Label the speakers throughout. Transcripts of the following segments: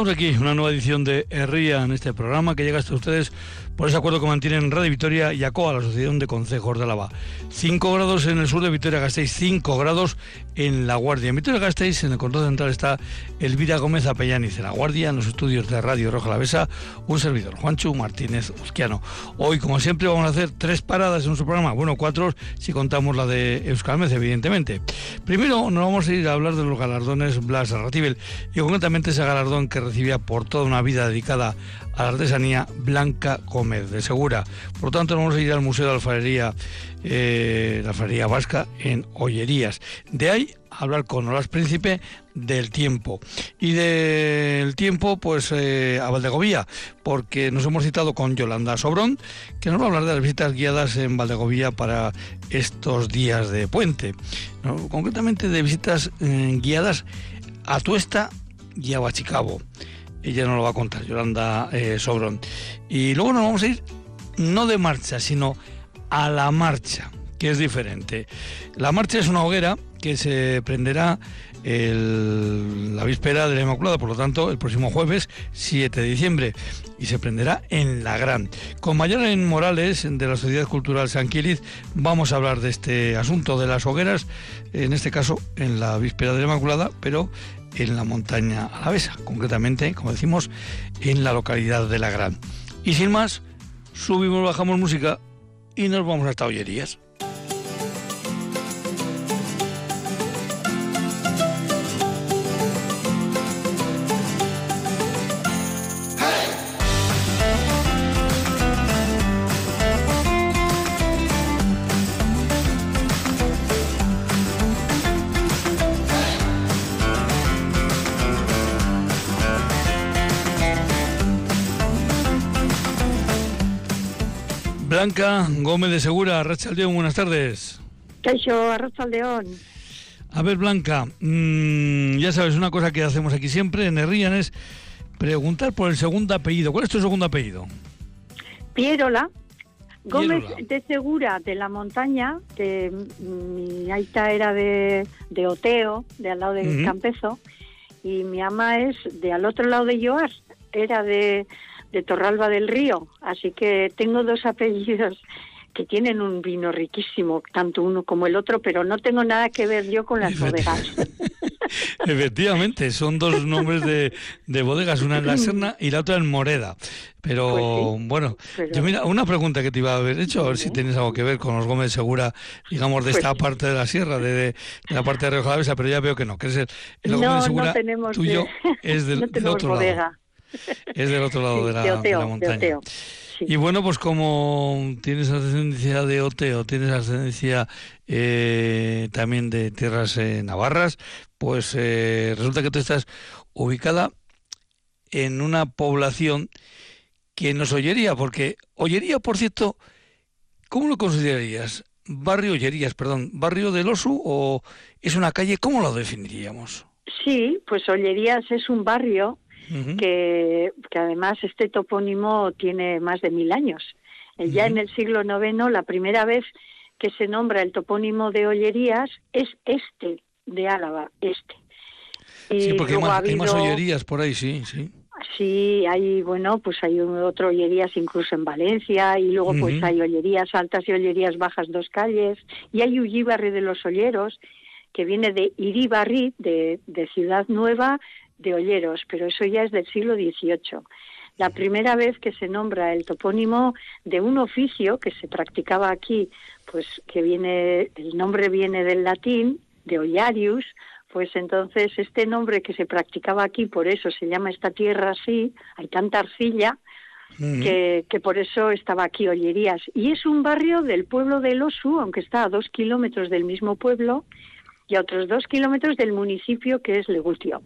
Speaker 1: Comenzamos aquí una nueva edición de Herría en este programa que llega hasta ustedes por ese acuerdo que mantienen Radio Victoria y ACOA, la Asociación de Concejos de Álava. 5 grados en el sur de Vitoria-Gasteiz, 5 grados en La Guardia. En Vitoria-Gasteiz, en el control central, está Elvira Gómez Apellaniz. En La Guardia, en los estudios de Radio Roja Besa, un servidor, Juancho Martínez Uzquiano. Hoy, como siempre, vamos a hacer tres paradas en nuestro programa. Bueno, cuatro si contamos la de Euskalmez, evidentemente. Primero, nos vamos a ir a hablar de los galardones Blas Arratibel y concretamente ese galardón que recibía por toda una vida dedicada a la artesanía Blanca Gómez de Segura. Por lo tanto, vamos a ir al Museo de Alfarería, eh, la Alfarería Vasca en Ollerías. De ahí hablar con Olas Príncipe del tiempo. Y del tiempo, pues eh, a Valdegovía, porque nos hemos citado con Yolanda Sobrón, que nos va a hablar de las visitas guiadas en Valdegovía para estos días de puente. Concretamente de visitas eh, guiadas a Tuesta y a Bachicabo ella nos lo va a contar, Yolanda eh, Sobrón. Y luego nos vamos a ir no de marcha, sino a la marcha, que es diferente. La marcha es una hoguera que se prenderá la víspera de la Inmaculada, por lo tanto, el próximo jueves 7 de diciembre, y se prenderá en La Gran. Con en Morales, de la Sociedad Cultural San Quiliz, vamos a hablar de este asunto de las hogueras, en este caso en la víspera de la Inmaculada, pero en la montaña alavesa, concretamente, como decimos, en la localidad de La Gran. Y sin más, subimos, bajamos música y nos vamos a Tallerías. Blanca Gómez de Segura, Arrachaldeón, buenas tardes.
Speaker 2: Caixo, Arrachaldeón.
Speaker 1: A ver, Blanca, mm, ya sabes, una cosa que hacemos aquí siempre en Herrían es preguntar por el segundo apellido. ¿Cuál es tu segundo apellido?
Speaker 2: Pierola. Gómez de Segura, de la montaña, que mi aita era de, Oteo, de al lado de Campezo, y mi ama es de al otro lado de Yoar, era de de Torralba del Río. Así que tengo dos apellidos que tienen un vino riquísimo, tanto uno como el otro, pero no tengo nada que ver yo con las bodegas.
Speaker 1: Efectivamente, son dos nombres de, bodegas, una en La Serna y la otra en Moreda. Pero pues bueno, yo mira, una pregunta que te iba a haber hecho, a ver si tienes algo que ver con los Gómez Segura, digamos, de pues esta parte de la sierra, de, la parte de Río Jalavesa, pero ya veo que no, que es el,
Speaker 2: Gómez Segura tuyo
Speaker 1: es del, otro bodega. Es del otro lado de, la, montaña. Y bueno, pues como tienes ascendencia de Oteo, tienes ascendencia eh, también de tierras eh, navarras, pues eh, resulta que tú estás ubicada en una población que nos oyería, porque oyería, por cierto, ¿cómo lo considerarías? Barrio Ollerías, perdón, barrio del Osu o es una calle, ¿cómo lo definiríamos?
Speaker 2: Sí, pues Ollerías es un barrio que, además este topónimo tiene más de mil años. Eh, ya en el siglo IX, la primera vez que se nombra el topónimo de Ollerías es este, de Álava, este.
Speaker 1: sí, porque hay más, Ollerías por ahí, sí, sí.
Speaker 2: Sí, hay, bueno, pues hay otro Ollerías incluso en Valencia y luego pues hay Ollerías altas y Ollerías bajas, dos calles. Y hay Ullibarri de los Olleros, que viene de Iribarri, de, de Ciudad Nueva, de Olleros, pero eso ya es del siglo XVIII. La primera vez que se nombra el topónimo de un oficio que se practicaba aquí, pues que viene, el nombre viene del latín, de Ollarius, pues entonces este nombre que se practicaba aquí, por eso se llama esta tierra así, hay tanta arcilla, que, que, por eso estaba aquí Ollerías. Y es un barrio del pueblo de Osu, aunque está a dos kilómetros del mismo pueblo, y a otros dos kilómetros del municipio que es Legutio.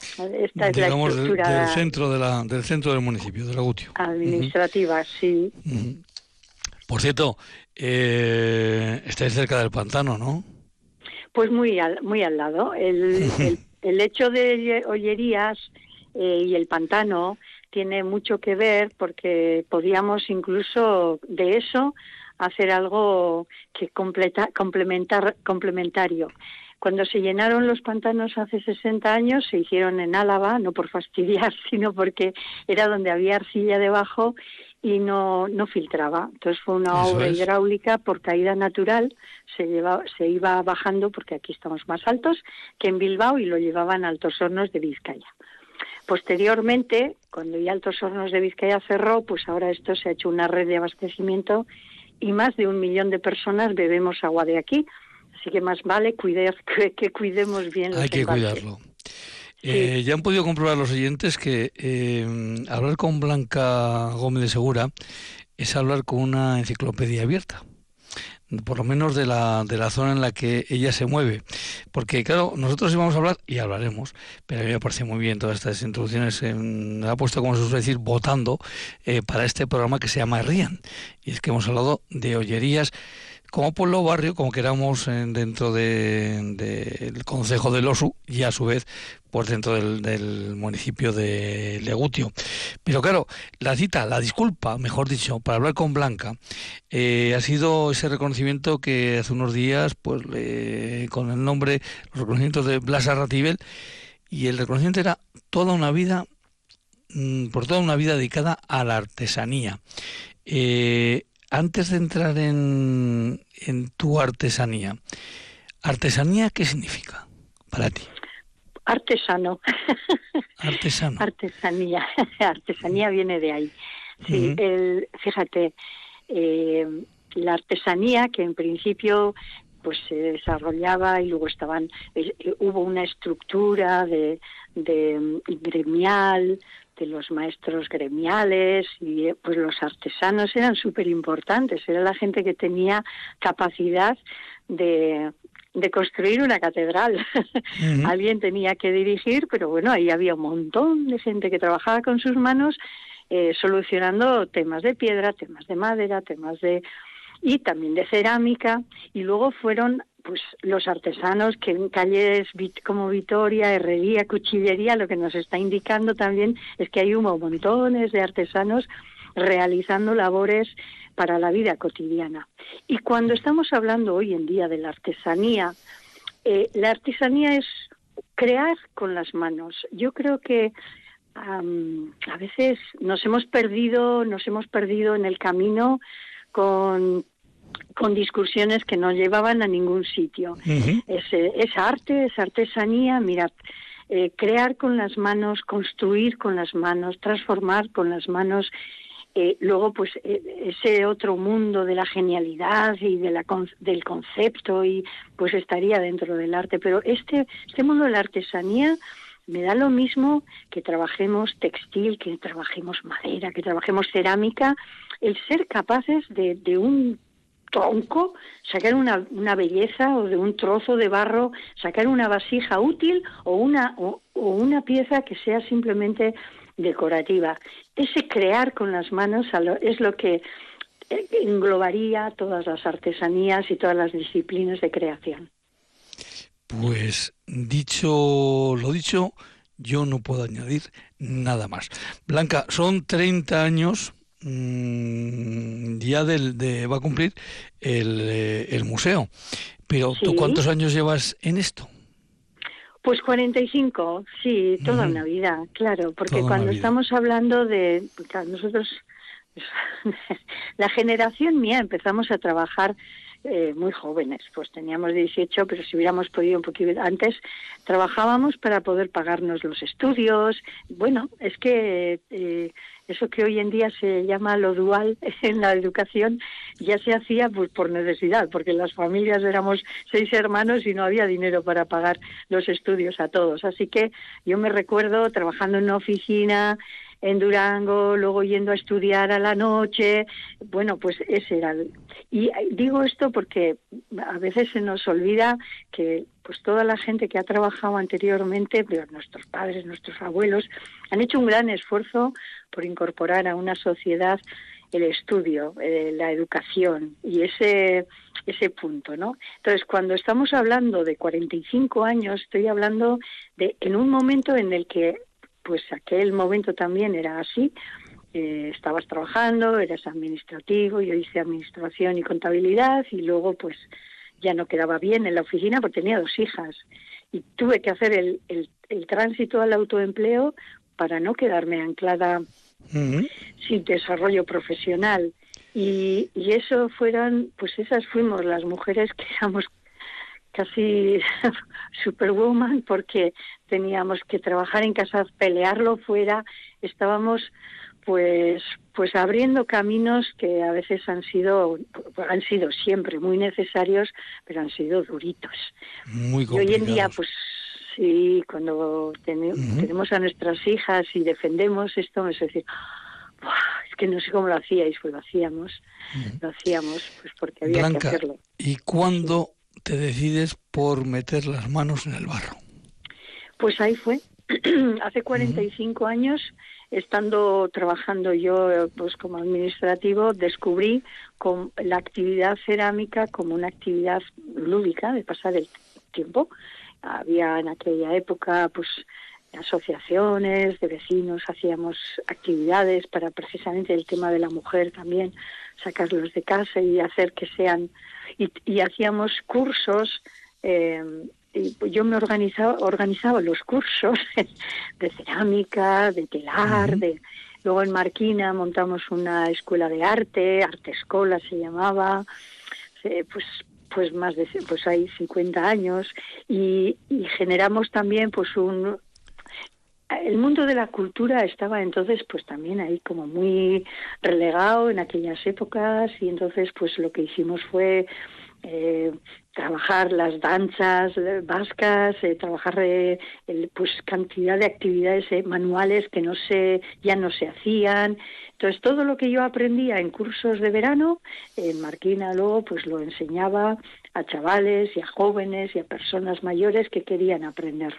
Speaker 2: Esta es la estructura
Speaker 1: del centro de la, del centro del municipio, de Legutio.
Speaker 2: Administrativa, sí.
Speaker 1: Por cierto, eh, estáis cerca del pantano, ¿no?
Speaker 2: Pues muy al, muy al lado. El, el, hecho de Ollerías eh, y el pantano tiene mucho que ver porque podíamos incluso de eso hacer algo que completa, complementar, complementario. Cuando se llenaron los pantanos hace 60 años, se hicieron en Álava, no por fastidiar, sino porque era donde había arcilla debajo y no, no filtraba. Entonces fue una obra hidráulica por caída natural, se, lleva, se iba bajando porque aquí estamos más altos que en Bilbao y lo llevaban a Altos Hornos de Vizcaya. Posteriormente, cuando ya Altos Hornos de Vizcaya cerró, pues ahora esto se ha hecho una red de abastecimiento y más de un millón de personas bebemos agua de aquí. Así que más vale cuidar, que, cuidemos bien
Speaker 1: los Hay que cuidarlo. Eh, ya han podido comprobar los oyentes que eh, hablar con Blanca Gómez de Segura es hablar con una enciclopedia abierta por lo menos de la, de la zona en la que ella se mueve. Porque, claro, nosotros íbamos a hablar, y hablaremos, pero a mí me parece muy bien todas estas introducciones, en, ha puesto, como se suele decir, votando eh, para este programa que se llama Rían. Y es que hemos hablado de ollerías como pueblo barrio, como queramos, dentro del de, concejo del Osu y a su vez pues dentro del, municipio de Legutio. Pero claro, la cita, la disculpa, mejor dicho, para hablar con Blanca, eh, ha sido ese reconocimiento que hace unos días, pues con el nombre, los reconocimientos de Blas Arratibel, y el reconocimiento era toda una vida, mm, por toda una vida dedicada a la artesanía. Eh, antes de entrar en, tu artesanía, ¿artesanía qué significa para ti?
Speaker 2: Artesano.
Speaker 1: Artesano.
Speaker 2: Artesanía. Artesanía viene de ahí. Sí, el, fíjate, eh, la artesanía que en principio pues se desarrollaba y luego estaban eh, hubo una estructura de, de gremial de los maestros gremiales y eh, pues los artesanos eran súper importantes, era la gente que tenía capacidad de, de construir una catedral. Alguien tenía que dirigir, pero bueno, ahí había un montón de gente que trabajaba con sus manos eh, solucionando temas de piedra, temas de madera, temas de y también de cerámica y luego fueron pues los artesanos que en calles como Vitoria, Herrería, Cuchillería, lo que nos está indicando también es que hay un montones de artesanos realizando labores para la vida cotidiana. Y cuando estamos hablando hoy en día de la artesanía, eh, la artesanía es crear con las manos. Yo creo que a veces nos hemos perdido, nos hemos perdido en el camino con con discusiones que no llevaban a ningún sitio. es, arte, es artesanía, mirad, eh, crear con las manos, construir con las manos, transformar con las manos, eh, luego pues eh, ese otro mundo de la genialidad y de la del concepto y pues estaría dentro del arte, pero este, este mundo de la artesanía me da lo mismo que trabajemos textil, que trabajemos madera, que trabajemos cerámica, el ser capaces de, de un tronco, sacar una, una, belleza o de un trozo de barro, sacar una vasija útil o una, o, una pieza que sea simplemente decorativa. Ese crear con las manos es lo que eh, englobaría todas las artesanías y todas las disciplinas de creación.
Speaker 1: Pues dicho lo dicho, yo no puedo añadir nada más. Blanca, son 30 años Mm, ya del, de, va a cumplir el, eh, el museo. Pero ¿tú cuántos años llevas en esto?
Speaker 2: Pues 45, sí, toda una vida, claro, porque cuando estamos hablando de nosotros, la generación mía empezamos a trabajar eh, muy jóvenes, pues teníamos 18, pero si hubiéramos podido un poquito antes, trabajábamos para poder pagarnos los estudios. Bueno, es que eh, eso que hoy en día se llama lo dual en la educación ya se hacía pues por necesidad, porque las familias éramos seis hermanos y no había dinero para pagar los estudios a todos. Así que yo me recuerdo trabajando en una oficina en Durango, luego yendo a estudiar a la noche. Bueno, pues ese era. Y digo esto porque a veces se nos olvida que pues toda la gente que ha trabajado anteriormente, nuestros padres, nuestros abuelos, han hecho un gran esfuerzo por incorporar a una sociedad el estudio, eh, la educación y ese ese punto, ¿no? Entonces, cuando estamos hablando de 45 años, estoy hablando de en un momento en el que pues aquel momento también era así. Eh, estabas trabajando, eras administrativo, yo hice administración y contabilidad y luego pues ya no quedaba bien en la oficina porque tenía dos hijas y tuve que hacer el, el, el tránsito al autoempleo para no quedarme anclada sin desarrollo profesional. Y, y eso fueron, pues esas fuimos las mujeres que éramos casi superwoman porque teníamos que trabajar en casa, pelearlo fuera, estábamos pues pues abriendo caminos que a veces han sido han sido siempre muy necesarios, pero han sido duritos.
Speaker 1: Muy
Speaker 2: y hoy en día pues sí, cuando tenemos a nuestras hijas y defendemos esto, es decir, es que no sé cómo lo hacíais, pues lo hacíamos, lo hacíamos pues porque había que hacerlo.
Speaker 1: ¿Y cuándo te decides por meter las manos en el barro?
Speaker 2: Pues ahí fue. Hace 45 años, estando trabajando yo pues como administrativo, descubrí con la actividad cerámica como una actividad lúdica de pasar el tiempo. Había en aquella época pues asociaciones de vecinos, hacíamos actividades para precisamente el tema de la mujer también, sacarlos de casa y hacer que sean, y, hacíamos cursos, eh, y yo me organizaba, organizaba los cursos de cerámica, de telar, de luego en Marquina montamos una escuela de arte, arte escuela se llamaba, pues pues más de pues hay 50 años y, y generamos también pues un el mundo de la cultura estaba entonces pues también ahí como muy relegado en aquellas épocas y entonces pues lo que hicimos fue eh, trabajar las danzas vascas, eh, trabajar eh, pues cantidad de actividades manuales que no se ya no se hacían. Entonces todo lo que yo aprendía en cursos de verano en Marquina luego pues lo enseñaba a chavales y a jóvenes y a personas mayores que querían aprender.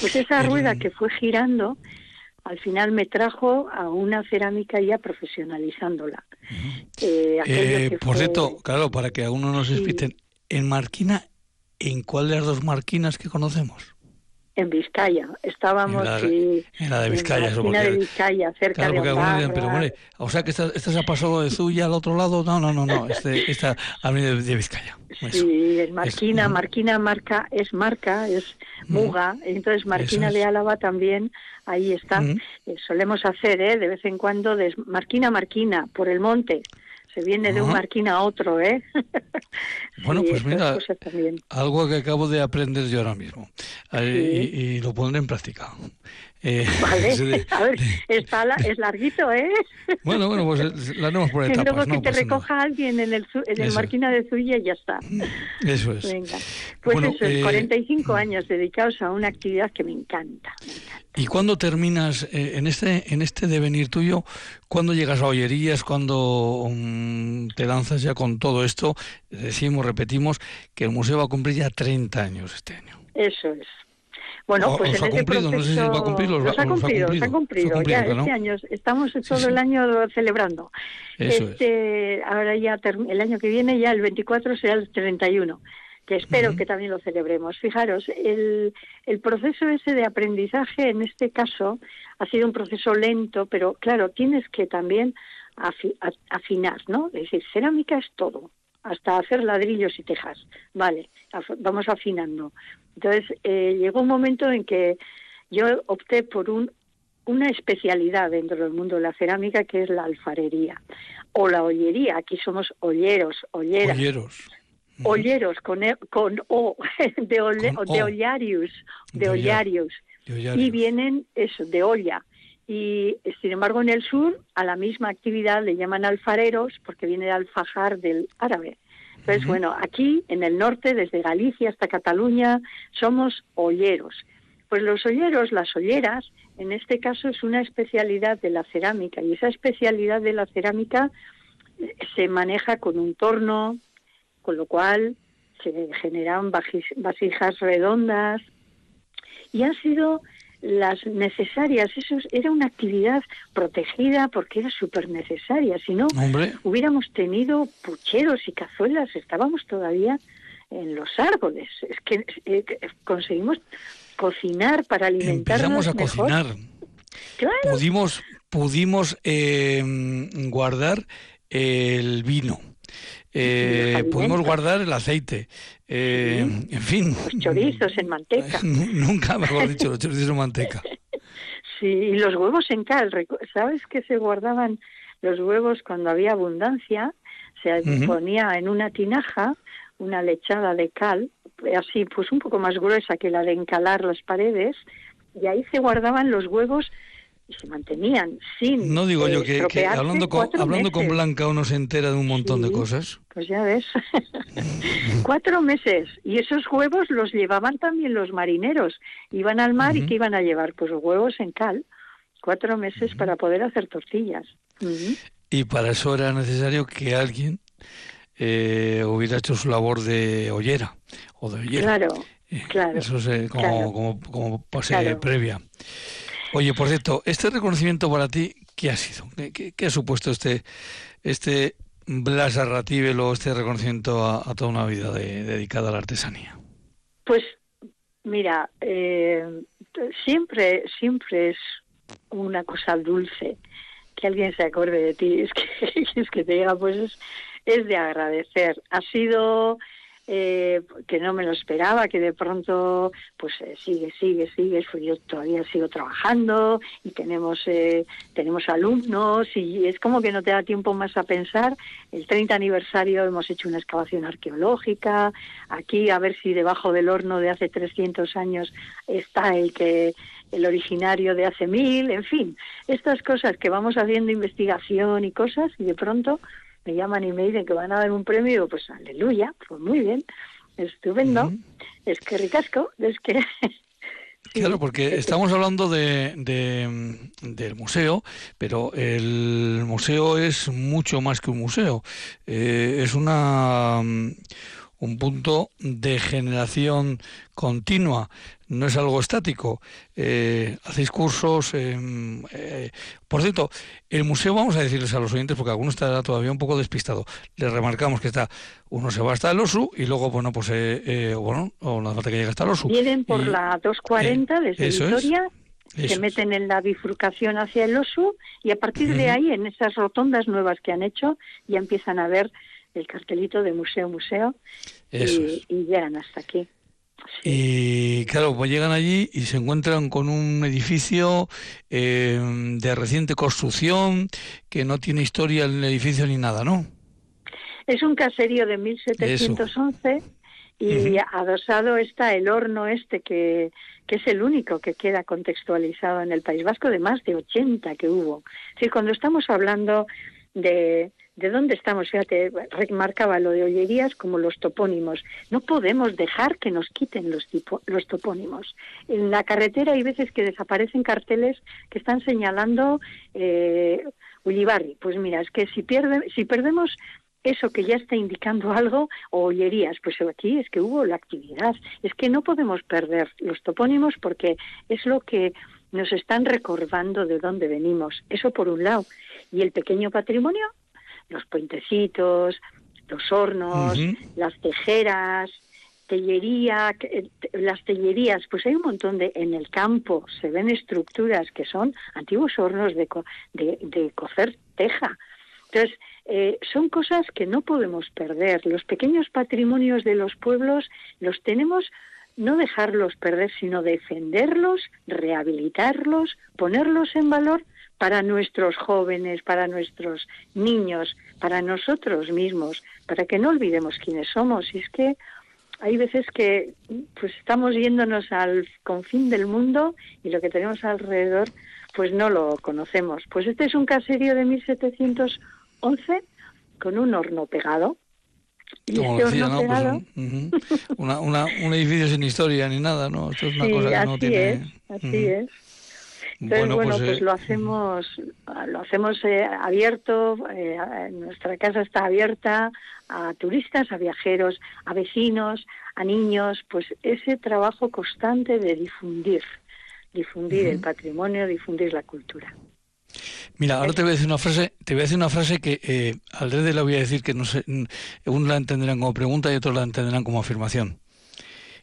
Speaker 2: Pues esa rueda que fue girando, al final me trajo a una cerámica ya profesionalizándola.
Speaker 1: Eh, eh, por cierto, claro, para que a uno nos expliquen, en Marquina, ¿en cuál de las dos Marquinas que conocemos?
Speaker 2: En Vizcaya, estábamos
Speaker 1: en la, de Vizcaya,
Speaker 2: en la de Vizcaya, cerca de
Speaker 1: pero bueno, o sea que esta, esta, se ha pasado de Zuya al otro lado, no, no, no, no, este, esta ha venido de, Vizcaya.
Speaker 2: Sí, en Marquina, Marquina marca, es marca, es Muga, entonces Marquina de Álava también, ahí está, eh, solemos hacer, ¿eh? de vez en cuando, de Marquina, Marquina, por el monte, se viene de un marquín a otro, ¿eh?
Speaker 1: Bueno, pues mira, algo que acabo de aprender yo ahora mismo eh, y, lo pondré en práctica.
Speaker 2: Eh, vale, a ver, está es larguito, ¿eh?
Speaker 1: Bueno, bueno, pues la haremos por etapas.
Speaker 2: Luego que te recoja alguien en el, en el Marquina de Zuya y ya está.
Speaker 1: Eso es.
Speaker 2: Venga, pues eso es, 45 eh, años dedicados a una actividad que me encanta.
Speaker 1: ¿Y cuándo terminas eh, en este en este devenir tuyo? ¿Cuándo llegas a Ollerías? ¿Cuándo mm, te lanzas ya con todo esto? Decimos, repetimos, que el museo va a cumplir ya 30 años este año.
Speaker 2: Eso es. Bueno, pues en ese proceso... No sé si va a cumplir, los, ha cumplido, ha cumplido. Ya este año, estamos todo el año celebrando. este, Ahora ya, el año que viene, ya el 24 será el 31 que espero que también lo celebremos. Fijaros, el, el proceso ese de aprendizaje, en este caso, ha sido un proceso lento, pero claro, tienes que también afinar, ¿no? Es decir, cerámica es todo, hasta hacer ladrillos y tejas. Vale, vamos afinando. Entonces, eh, llegó un momento en que yo opté por un, una especialidad dentro del mundo de la cerámica que es la alfarería o la ollería. Aquí somos olleros, olleras.
Speaker 1: Olleros.
Speaker 2: Olleros con, e, con O, de, de ollarius, de, ollarius. Y vienen eso, de olla. Y sin embargo en el sur a la misma actividad le llaman alfareros porque viene de alfajar del árabe. Entonces, bueno, aquí en el norte, desde Galicia hasta Cataluña, somos olleros. Pues los olleros, las olleras, en este caso es una especialidad de la cerámica y esa especialidad de la cerámica eh, se maneja con un torno, con lo cual se generan vasijas redondas y han sido las necesarias. Eso era una actividad protegida porque era súper necesaria. Si no, hubiéramos tenido pucheros y cazuelas, estábamos todavía en los árboles. Es que eh, conseguimos cocinar para alimentarnos
Speaker 1: Empezamos a cocinar. Pudimos, pudimos eh, guardar el vino. eh, podemos guardar el aceite, eh, en fin.
Speaker 2: Los chorizos en manteca.
Speaker 1: Nunca mejor dicho, los chorizos en manteca.
Speaker 2: Sí, y los huevos en cal. ¿Sabes que se guardaban los huevos cuando había abundancia? Se ponía en una tinaja una lechada de cal, así pues un poco más gruesa que la de encalar las paredes, y ahí se guardaban los huevos y se mantenían sin.
Speaker 1: No digo yo que, hablando, con, hablando con Blanca uno se entera de un montón de cosas.
Speaker 2: Pues ya ves. cuatro meses. Y esos huevos los llevaban también los marineros. Iban al mar y que iban a llevar? Pues huevos en cal. Cuatro meses para poder hacer tortillas.
Speaker 1: Y para eso era necesario que alguien eh, hubiera hecho su labor de ollera o de ollera.
Speaker 2: Claro, eh, claro.
Speaker 1: Eso es como, como, como pase previa. Oye, por cierto, este reconocimiento para ti, ¿qué ha sido? ¿Qué, ha supuesto este, este Blas o este reconocimiento a, toda una vida dedicada a la artesanía?
Speaker 2: Pues, mira, eh, siempre, siempre es una cosa dulce que alguien se acuerde de ti, es que, es que te diga, pues es, es de agradecer. Ha sido eh, que no me lo esperaba, que de pronto pues eh, sigue, sigue, sigue, pues yo todavía sigo trabajando y tenemos eh, tenemos alumnos y es como que no te da tiempo más a pensar. El 30 aniversario hemos hecho una excavación arqueológica, aquí a ver si debajo del horno de hace 300 años está el que el originario de hace mil, en fin, estas cosas que vamos haciendo investigación y cosas y de pronto me llaman y me dicen que van a dar un premio, pues aleluya, pues muy bien, estupendo, es que ricasco, es que...
Speaker 1: Claro, porque estamos hablando de, del museo, pero el museo es mucho más que un museo. Eh, es una un punto de generación continua, no es algo estático. Eh, hacéis cursos. Em, eh, por cierto, el museo, vamos a decirles a los oyentes, porque alguno está todavía un poco despistado, les remarcamos que está, uno se va hasta el OSU y luego, bueno, pues, eh, bueno, o no hace falta que llegue hasta el OSU.
Speaker 2: Vienen por la 240 desde Victoria. se meten en la bifurcación hacia el OSU y a partir de ahí, en esas rotondas nuevas que han hecho, ya empiezan a ver el cartelito de museo, museo, y, llegan hasta aquí.
Speaker 1: Y claro, pues llegan allí y se encuentran con un edificio eh, de reciente construcción que no tiene historia el edificio ni nada, ¿no?
Speaker 2: Es un caserío de 1711 y adosado está el horno este que, que es el único que queda contextualizado en el País Vasco de más de 80 que hubo. Es cuando estamos hablando de, ¿De dónde estamos? Fíjate, remarcaba lo de ollerías como los topónimos. No podemos dejar que nos quiten los, los topónimos. En la carretera hay veces que desaparecen carteles que están señalando eh, Ullibarri. Pues mira, es que si, pierde, si perdemos eso que ya está indicando algo, o ollerías, pues aquí es que hubo la actividad. Es que no podemos perder los topónimos porque es lo que nos están recordando de dónde venimos. Eso por un lado. Y el pequeño patrimonio los puentecitos, los hornos, las tejeras, tellería, eh, las tellerías, pues hay un montón de, en el campo se ven estructuras que son antiguos hornos de, de, cocer teja. Entonces, eh, son cosas que no podemos perder. Los pequeños patrimonios de los pueblos los tenemos no dejarlos perder, sino defenderlos, rehabilitarlos, ponerlos en valor para nuestros jóvenes, para nuestros niños, para nosotros mismos, para que no olvidemos quiénes somos. Y es que hay veces que pues estamos yéndonos al confín del mundo y lo que tenemos alrededor pues no lo conocemos. Pues este es un caserío de 1711 con un horno pegado.
Speaker 1: Y este horno pues pegado... un edificio sin historia ni nada, ¿no? Esto es una cosa que no tiene...
Speaker 2: Es, así es. Entonces, bueno, pues, pues, lo hacemos, lo hacemos eh, abierto, eh, nuestra casa está abierta a turistas, a viajeros, a vecinos, a niños, pues ese trabajo constante de difundir, difundir el patrimonio, difundir la cultura.
Speaker 1: Mira, ahora te voy a decir una frase, te voy a decir una frase que eh, al de la voy a decir que no sé, unos la entenderán como pregunta y otros la entenderán como afirmación.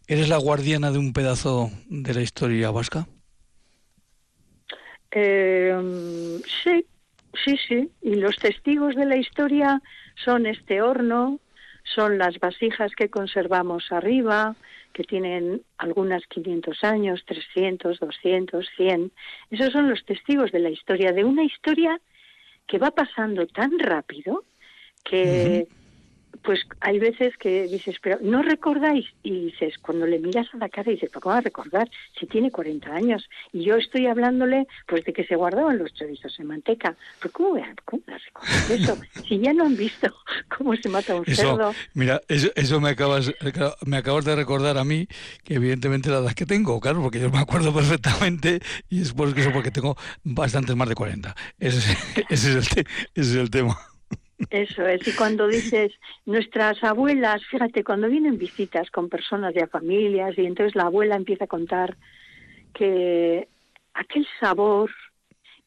Speaker 1: ¿Eres la guardiana de un pedazo de la historia vasca?
Speaker 2: Eh, sí, Sí, sí, y los testigos de la historia son este horno, son las vasijas que conservamos arriba, que tienen algunas 500 años, 300, 200, 100. Esos son los testigos de la historia, de una historia que va pasando tan rápido que pues hay veces que dices, pero no recordáis, y dices, cuando le miras a la cara, dices, ¿cómo va a recordar si tiene 40 años? Y yo estoy hablándole, pues, de que se guardaban los chorizos en manteca. ¿Pero cómo voy a, recordar eso? si ya no han visto cómo se mata un cerdo.
Speaker 1: Mira, eso, eso, me, acabas, me acabas de recordar a mí, que evidentemente la edad que tengo, claro, porque yo me acuerdo perfectamente, y es por eso porque tengo bastantes más de 40. Ese, ese, es, el ese es el tema.
Speaker 2: Eso es, y cuando dices, nuestras abuelas, fíjate, cuando vienen visitas con personas de familias, y entonces la abuela empieza a contar que aquel sabor,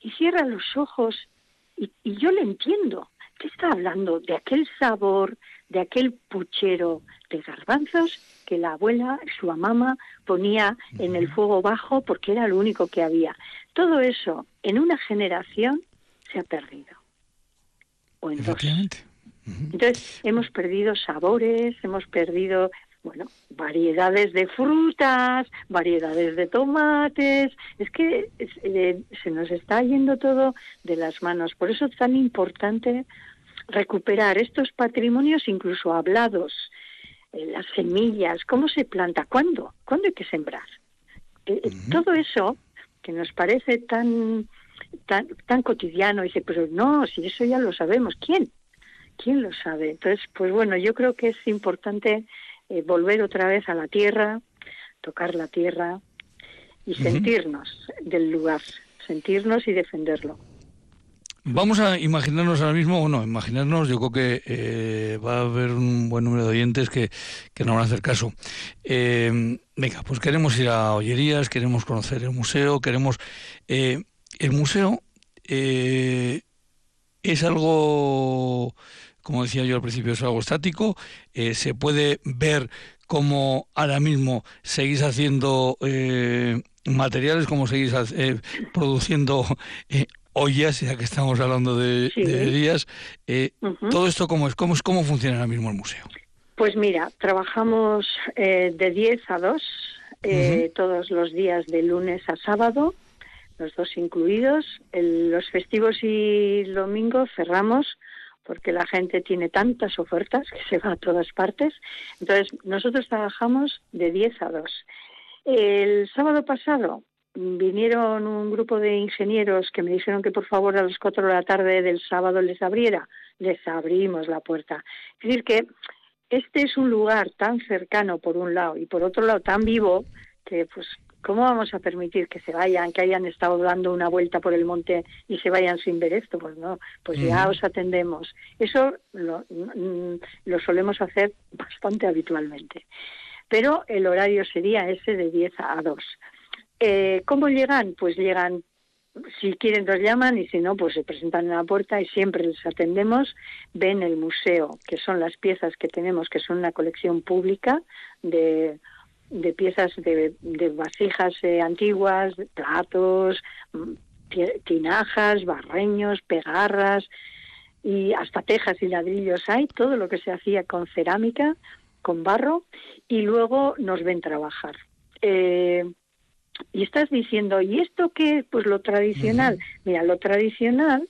Speaker 2: y cierra los ojos, y, yo le entiendo, ¿qué está hablando? De aquel sabor, de aquel puchero de garbanzos que la abuela, su mamá, ponía en el fuego bajo porque era lo único que había. Todo eso en una generación se ha perdido o en dos. Entonces, hemos perdido sabores, hemos perdido, bueno, variedades de frutas, variedades de tomates. Es que eh, se nos está yendo todo de las manos. Por eso es tan importante recuperar estos patrimonios, incluso hablados, eh, las semillas, cómo se planta, cuándo, cuándo hay que sembrar. Eh, todo eso que nos parece tan tan, tan cotidiano. dice, pero no, si eso ya lo sabemos. ¿Quién? ¿Quién lo sabe? Entonces, pues bueno, yo creo que es importante eh, volver otra vez a la tierra, tocar la tierra y sentirnos del lugar, sentirnos y defenderlo.
Speaker 1: Vamos a imaginarnos ahora mismo, bueno, imaginarnos, yo creo que eh, va a haber un buen número de oyentes que, que nos van a hacer caso. Eh, venga, pues queremos ir a Ollerías, queremos conocer el museo, queremos... Eh, el museo eh, es algo, como decía yo al principio, es algo estático. Eh, se puede ver cómo ahora mismo seguís haciendo eh, materiales, cómo seguís produciendo ollas, ya que estamos hablando de, días. Todo esto, ¿cómo es? ¿Cómo, ¿Cómo funciona ahora mismo el museo?
Speaker 2: Pues mira, trabajamos de 10 a 2 todos los días de lunes a sábado los dos incluidos. los festivos y domingos cerramos porque la gente tiene tantas ofertas que se va a todas partes. Entonces, nosotros trabajamos de 10 a 2. El sábado pasado vinieron un grupo de ingenieros que me dijeron que por favor a las 4 de la tarde del sábado les abriera. Les abrimos la puerta. Es decir, que este es un lugar tan cercano por un lado y por otro lado tan vivo que pues ¿Cómo vamos a permitir que se vayan, que hayan estado dando una vuelta por el monte y se vayan sin ver esto? Pues no, pues ya os atendemos. Eso lo, mm, lo solemos hacer bastante habitualmente. Pero el horario sería ese de 10 a 2. Eh, ¿Cómo llegan? Pues llegan, si quieren nos llaman y si no, pues se presentan en la puerta y siempre les atendemos. Ven el museo, que son las piezas que tenemos, que son una colección pública de de piezas de, vasijas eh, antiguas, platos, mm, tinajas, barreños, pegarras y hasta tejas y ladrillos hay, todo lo que se hacía con cerámica, con barro, y luego nos ven trabajar. Eh, y estás diciendo, ¿y esto qué? Pues lo tradicional. Mira, lo tradicional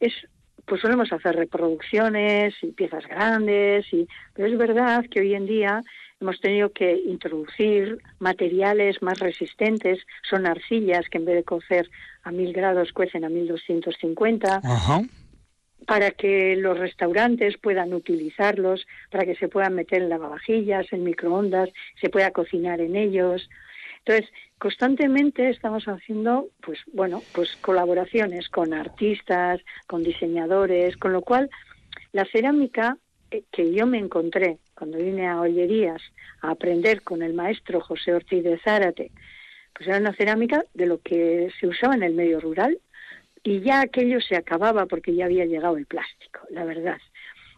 Speaker 2: es, pues solemos hacer reproducciones y piezas grandes, y, pero es verdad que hoy en día hemos tenido que introducir materiales más resistentes, son arcillas que en vez de cocer a mil grados cuecen a 1250. para que los restaurantes puedan utilizarlos, para que se puedan meter en lavavajillas, en microondas, se pueda cocinar en ellos. Entonces, constantemente estamos haciendo, pues bueno, pues colaboraciones con artistas, con diseñadores, con lo cual la cerámica que yo me encontré cuando vine a Ollerías a aprender con el maestro José Ortiz de Zárate, pues era una cerámica de lo que se usaba en el medio rural y ya aquello se acababa porque ya había llegado el plástico, la verdad.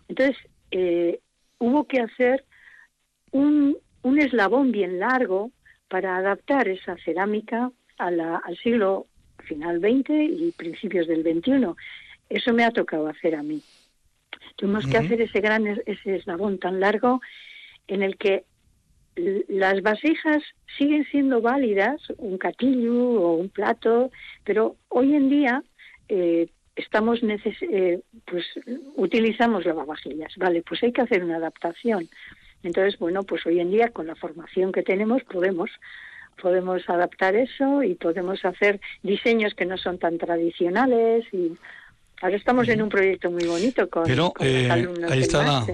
Speaker 2: Entonces, eh, hubo que hacer un, un, eslabón bien largo para adaptar esa cerámica a la, al siglo final XX y principios del XXI. eso me ha tocado hacer a mí. Tuvimos que hacer ese gran ese eslabón tan largo en el que las vasijas siguen siendo válidas, un catillo o un plato, pero hoy en día eh, estamos eh, pues utilizamos lavavajillas, vale, pues hay que hacer una adaptación. Entonces, bueno, pues hoy en día con la formación que tenemos podemos podemos adaptar eso y podemos hacer diseños que no son tan tradicionales y ahora estamos en un proyecto muy bonito con,
Speaker 1: Pero, eh, ahí está la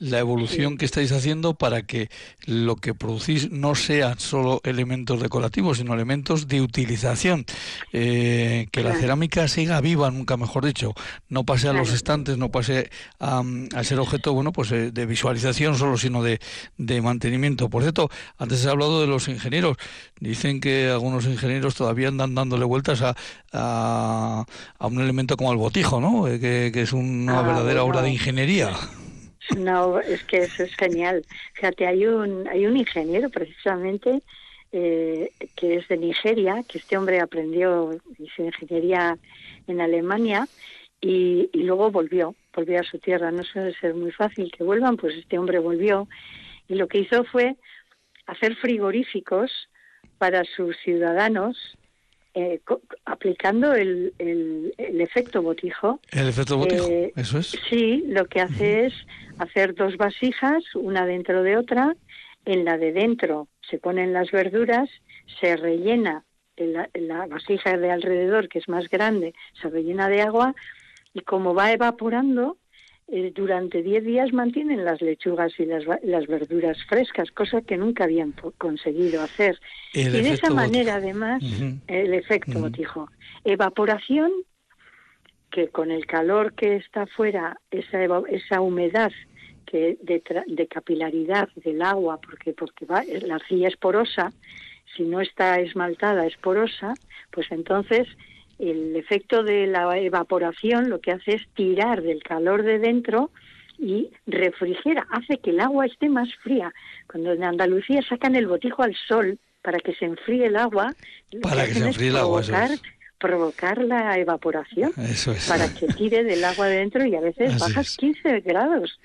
Speaker 1: evolución que estáis haciendo para que lo que producís no sean solo elementos decorativos, sino elementos de utilización. Eh, que la cerámica siga viva, nunca mejor dicho, no pase a los estantes, no pase a, ser objeto bueno pues eh, de visualización solo, sino de, de mantenimiento. Por cierto, antes he hablado de los ingenieros. Dicen que algunos ingenieros todavía andan dándole vueltas a, a, un elemento como el botijo, ¿no? Eh, que, es una ah, verdadera obra de ingeniería.
Speaker 2: No, es que eso es genial. Fíjate, hay un, hay un ingeniero precisamente eh, que es de Nigeria, que este hombre aprendió ingeniería en Alemania y, luego volvió, volvió a su tierra. No suele ser muy fácil que vuelvan, pues este hombre volvió y lo que hizo fue hacer frigoríficos para sus ciudadanos eh, aplicando el, el, efecto botijo.
Speaker 1: El efecto botijo, eh, eso es.
Speaker 2: Sí, lo que hace es hacer dos vasijas, una dentro de otra. En la de dentro se ponen las verduras, se rellena la, la vasija de alrededor, que es más grande, se rellena de agua y como va evaporando, eh, durante 10 días mantienen las lechugas y las, las, verduras frescas, cosa que nunca habían conseguido hacer. y de esa manera, además, el efecto botijo. Evaporación, que con el calor que está afuera, esa, esa humedad que de, de, capilaridad del agua, porque, porque va, la arcilla es porosa, si no está esmaltada es porosa, pues entonces el efecto de la evaporación lo que hace es tirar del calor de dentro y refrigera, hace que el agua esté más fría. Cuando en Andalucía sacan el botijo al sol para que se enfríe el agua,
Speaker 1: para que, se enfríe el agua,
Speaker 2: provocar la evaporación
Speaker 1: eso es.
Speaker 2: para que tire del agua de dentro y a veces bajas 15 grados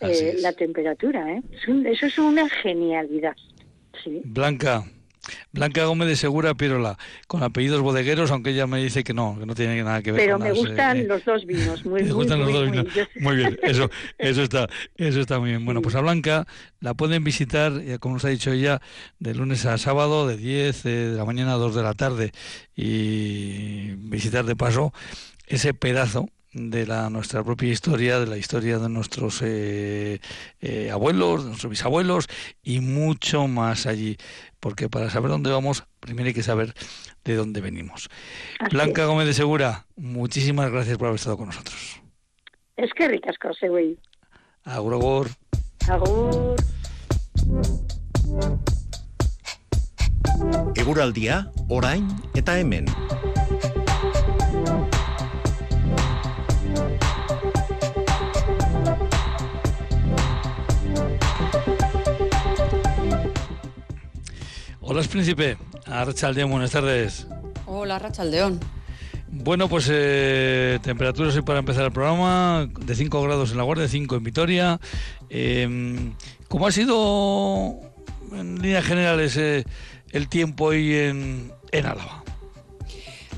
Speaker 2: eh, la temperatura. ¿eh? eso es una genialidad. Sí.
Speaker 1: Blanca, Blanca Gómez de Segura Pirola, con apellidos bodegueros, aunque ella me dice que no, que no tiene nada que ver
Speaker 2: Pero
Speaker 1: con
Speaker 2: me gustan eh, los dos vinos, muy, me gustan los dos vinos.
Speaker 1: Muy, bien, eso, eso está, eso está muy bien. Bueno, pues a Blanca la pueden visitar, como nos ha dicho ella, de lunes a sábado, de 10 de la mañana a 2 de la tarde, y visitar de paso ese pedazo de la nuestra propia historia, de la historia de nuestros eh, eh, abuelos, de nuestros bisabuelos y mucho más allí, porque para saber dónde vamos, primero hay que saber de dónde venimos. Blanca Gómez de Segura, muchísimas gracias por haber estado con nosotros.
Speaker 2: Es que ricas cosas, güey.
Speaker 1: Agur, agur.
Speaker 2: Agur.
Speaker 3: Eguraldia, orain eta hemen.
Speaker 1: Hola, príncipe. Arrachaldeón, buenas tardes.
Speaker 4: Hola, Rachaldeón.
Speaker 1: Bueno, pues eh, temperaturas hoy para empezar el programa, de 5 grados en La Guardia, 5 en Vitoria. Eh, ¿Cómo ha sido, en líneas generales, eh, el tiempo hoy en, en Álava?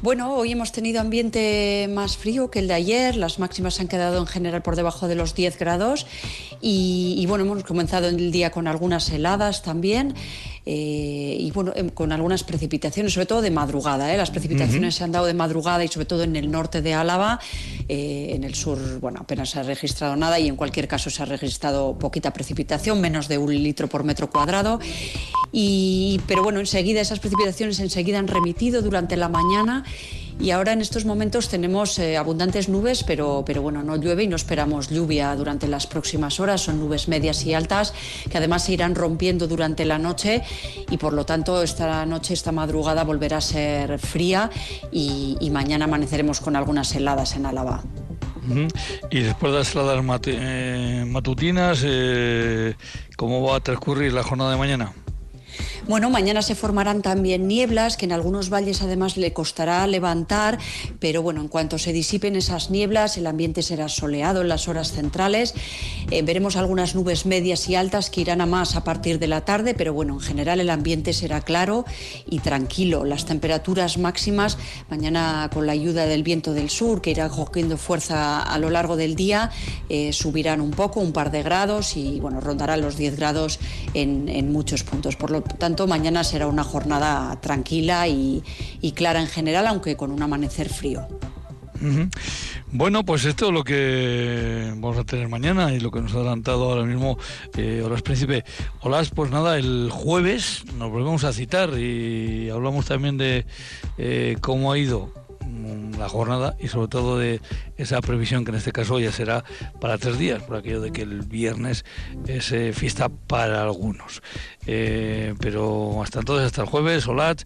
Speaker 4: Bueno, hoy hemos tenido ambiente más frío que el de ayer, las máximas han quedado en general por debajo de los 10 grados y, bueno, hemos comenzado el día con algunas heladas también eh, y bueno, em, con algunas precipitaciones, sobre todo de madrugada. ¿eh? Las precipitaciones se han dado de madrugada y sobre todo en el norte de Álava, eh, en el sur, bueno, apenas se ha registrado nada y en cualquier caso se ha registrado poquita precipitación, menos de un litro por metro cuadrado. Y, pero bueno, enseguida esas precipitaciones enseguida han remitido durante la mañana y ahora en estos momentos tenemos eh, abundantes nubes, pero, pero bueno, no llueve y no esperamos lluvia durante las próximas horas. Son nubes medias y altas que además se irán rompiendo durante la noche y por lo tanto esta noche, esta madrugada volverá a ser fría y, mañana amaneceremos con algunas heladas en Álava.
Speaker 1: Y después de las heladas eh, matutinas, eh, ¿cómo va a transcurrir la jornada de mañana?
Speaker 4: Bueno, mañana se formarán también nieblas que en algunos valles además le costará levantar, pero bueno, en cuanto se disipen esas nieblas, el ambiente será soleado en las horas centrales. Eh, veremos algunas nubes medias y altas que irán a más a partir de la tarde, pero bueno, en general el ambiente será claro y tranquilo. Las temperaturas máximas mañana con la ayuda del viento del sur que irá cogiendo fuerza a lo largo del día eh, subirán un poco, un par de grados y bueno, rondarán los 10 grados en, en muchos puntos. Por lo tanto, mañana será una jornada tranquila y, clara en general, aunque con un amanecer frío.
Speaker 1: Bueno, pues esto es lo que vamos a tener mañana y lo que nos ha adelantado ahora mismo eh, Horas Príncipe. Hola, pues nada, el jueves nos volvemos a citar y hablamos también de eh, cómo ha ido la jornada y sobre todo de esa previsión que en este caso ya será para tres días, por aquello de que el viernes es eh, fiesta para algunos. Eh, pero hasta entonces, hasta el jueves, Olat,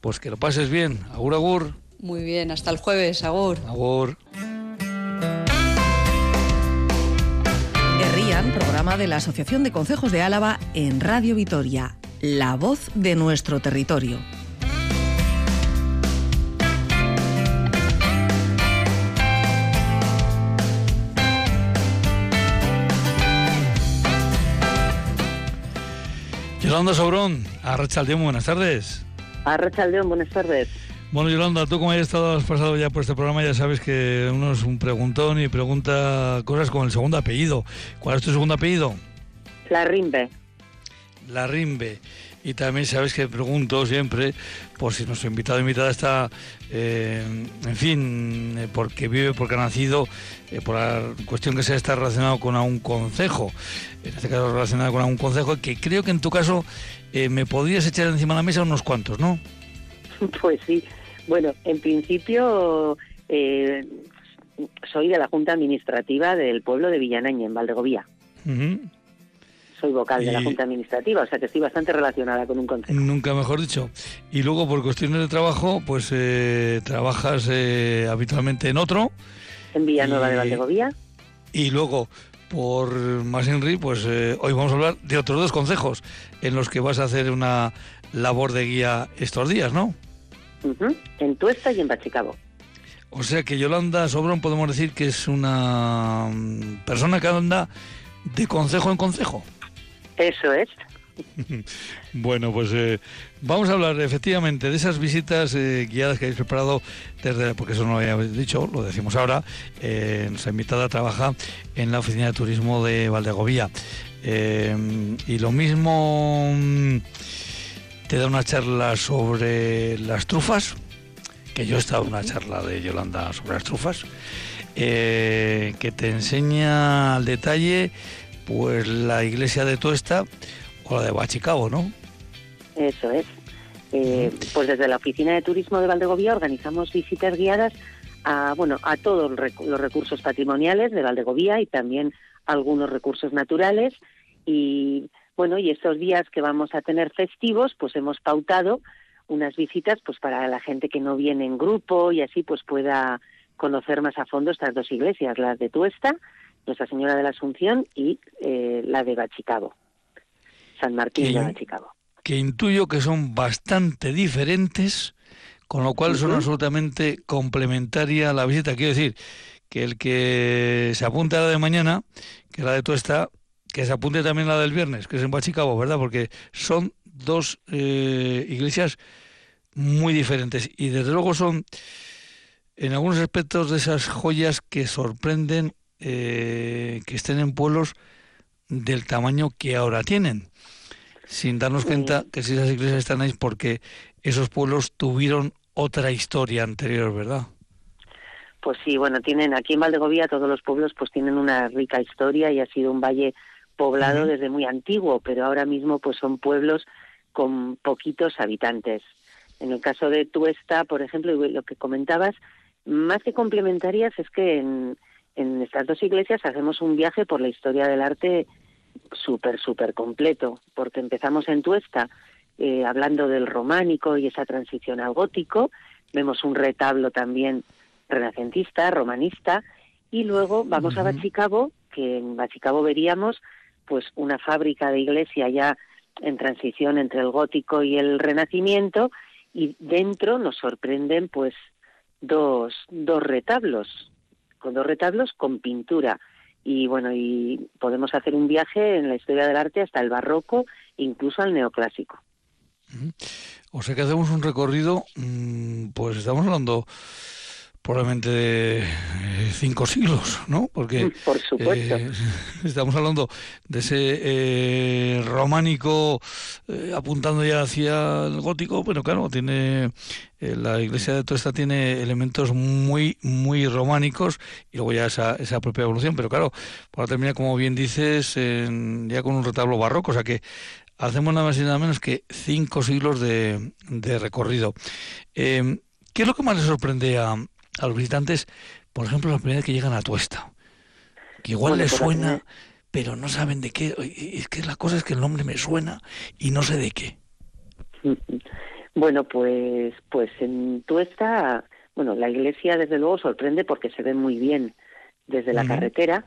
Speaker 1: pues que lo pases bien. Agur, agur.
Speaker 4: Muy bien, hasta el jueves, agur.
Speaker 1: Agur.
Speaker 5: Guerrían, programa de la Asociación de Consejos de Álava en Radio Vitoria, la voz de nuestro territorio.
Speaker 1: Yolanda Sobrón, Arrachaldeón, buenas tardes.
Speaker 6: Arrachaldeón, buenas tardes.
Speaker 1: Bueno, Yolanda, tú como hayas estado, has pasado ya por este programa, ya sabes que uno es un preguntón y pregunta cosas con el segundo apellido. ¿Cuál es tu segundo apellido?
Speaker 6: La Rimbe.
Speaker 1: La Rimbe. Y también sabes que pregunto siempre por si nuestro invitado o invitada está, eh, en fin, eh, porque vive, porque ha nacido, eh, por la cuestión que sea está relacionado con un concejo en este caso relacionado con algún consejo, que creo que en tu caso eh, me podrías echar encima de la mesa unos cuantos, ¿no?
Speaker 6: Pues sí. Bueno, en principio eh, soy de la Junta Administrativa del pueblo de Villanaña, en Valdegovía. Soy vocal de la Junta Administrativa, o sea que estoy bastante relacionada con un consejo.
Speaker 1: Nunca mejor dicho. Y luego, por cuestiones de trabajo, pues eh, trabajas habitualmente en otro.
Speaker 6: En Villanueva de Valdegovía.
Speaker 1: Y luego, por más Henry, pues eh, hoy vamos a hablar de otros dos consejos en los que vas a hacer una labor de guía estos días, ¿no?
Speaker 6: En Tuesta y en Bachicabo.
Speaker 1: O sea que Yolanda Sobrón podemos decir que es una mm, persona que anda de consejo en consejo.
Speaker 6: Eso es.
Speaker 1: bueno, pues eh, vamos a hablar efectivamente de esas visitas eh, guiadas que habéis preparado desde, porque eso no lo dicho, lo decimos ahora, eh, nuestra invitada trabaja en la oficina de turismo de Valdegovía. y lo mismo mm, te da una charla sobre las trufas, que yo he estado en una charla de Yolanda sobre las trufas, que te enseña al detalle pues la iglesia de Tuesta o la de Bachicabo, ¿no?
Speaker 6: Eso es. Eh, pues desde la Oficina de Turismo de Valdegovía organizamos visitas guiadas a, bueno, a todos los recursos patrimoniales de Valdegovía y también algunos recursos naturales. Y bueno, y estos días que vamos a tener festivos, pues hemos pautado unas visitas pues para la gente que no viene en grupo y así pues pueda conocer más a fondo estas dos iglesias, las de Tuesta, Nuestra Señora de la Asunción y eh, la de Bachicabo. San Martín de Chicago.
Speaker 1: Que intuyo que son bastante diferentes, con lo cual son absolutamente complementaria la visita. Quiero decir que el que se apunte a la de mañana, que la de Tuesta, que se apunte también a la del viernes, que es en Bachicabo, ¿verdad? Porque son dos eh, iglesias muy diferentes y desde luego son en algunos aspectos de esas joyas que sorprenden eh, que estén en pueblos del tamaño que ahora tienen sin darnos cuenta que si esas iglesias están ahí porque esos pueblos tuvieron otra historia anterior, ¿verdad?
Speaker 6: Pues sí, bueno, tienen aquí en Valdegovía todos los pueblos pues tienen una rica historia y ha sido un valle poblado desde muy antiguo, pero ahora mismo pues son pueblos con poquitos habitantes. En el caso de Tuesta, por ejemplo, lo que comentabas, más que complementarias es que en, en estas dos iglesias hacemos un viaje por la historia del arte súper, súper completo, porque empezamos en Tuesta eh, hablando del románico y esa transición al gótico, vemos un retablo también renacentista, romanista, y luego vamos a Bachicabo, que en Bachicabo veríamos pues una fábrica de iglesia ya en transición entre el gótico y el renacimiento y dentro nos sorprenden pues dos, dos retablos, con dos retablos con pintura y bueno, y podemos hacer un viaje en la historia del arte hasta el barroco, incluso al neoclásico.
Speaker 1: O sea que hacemos un recorrido, mm, pues estamos hablando probablemente de eh, cinco siglos, ¿no? Porque
Speaker 6: Por supuesto.
Speaker 1: Eh, estamos hablando de ese eh, románico apuntando ya hacia el gótico, pero claro, tiene la iglesia de Tuesta tiene elementos muy muy románicos y luego ya esa, esa propia evolución, pero claro, para terminar como bien dices, ya con un retablo barroco, o sea que hacemos nada más y nada menos que cinco siglos de, de recorrido. ¿Qué es lo que más le sorprende a, a los visitantes, por ejemplo, la primera vez que llegan a Tuesta. Que igual les suena, pero no saben de qué. Es que la cosa es que el nombre me suena y no sé de qué.
Speaker 6: Bueno, pues, pues en Tuesta, bueno, la iglesia desde luego sorprende porque se ve muy bien desde la carretera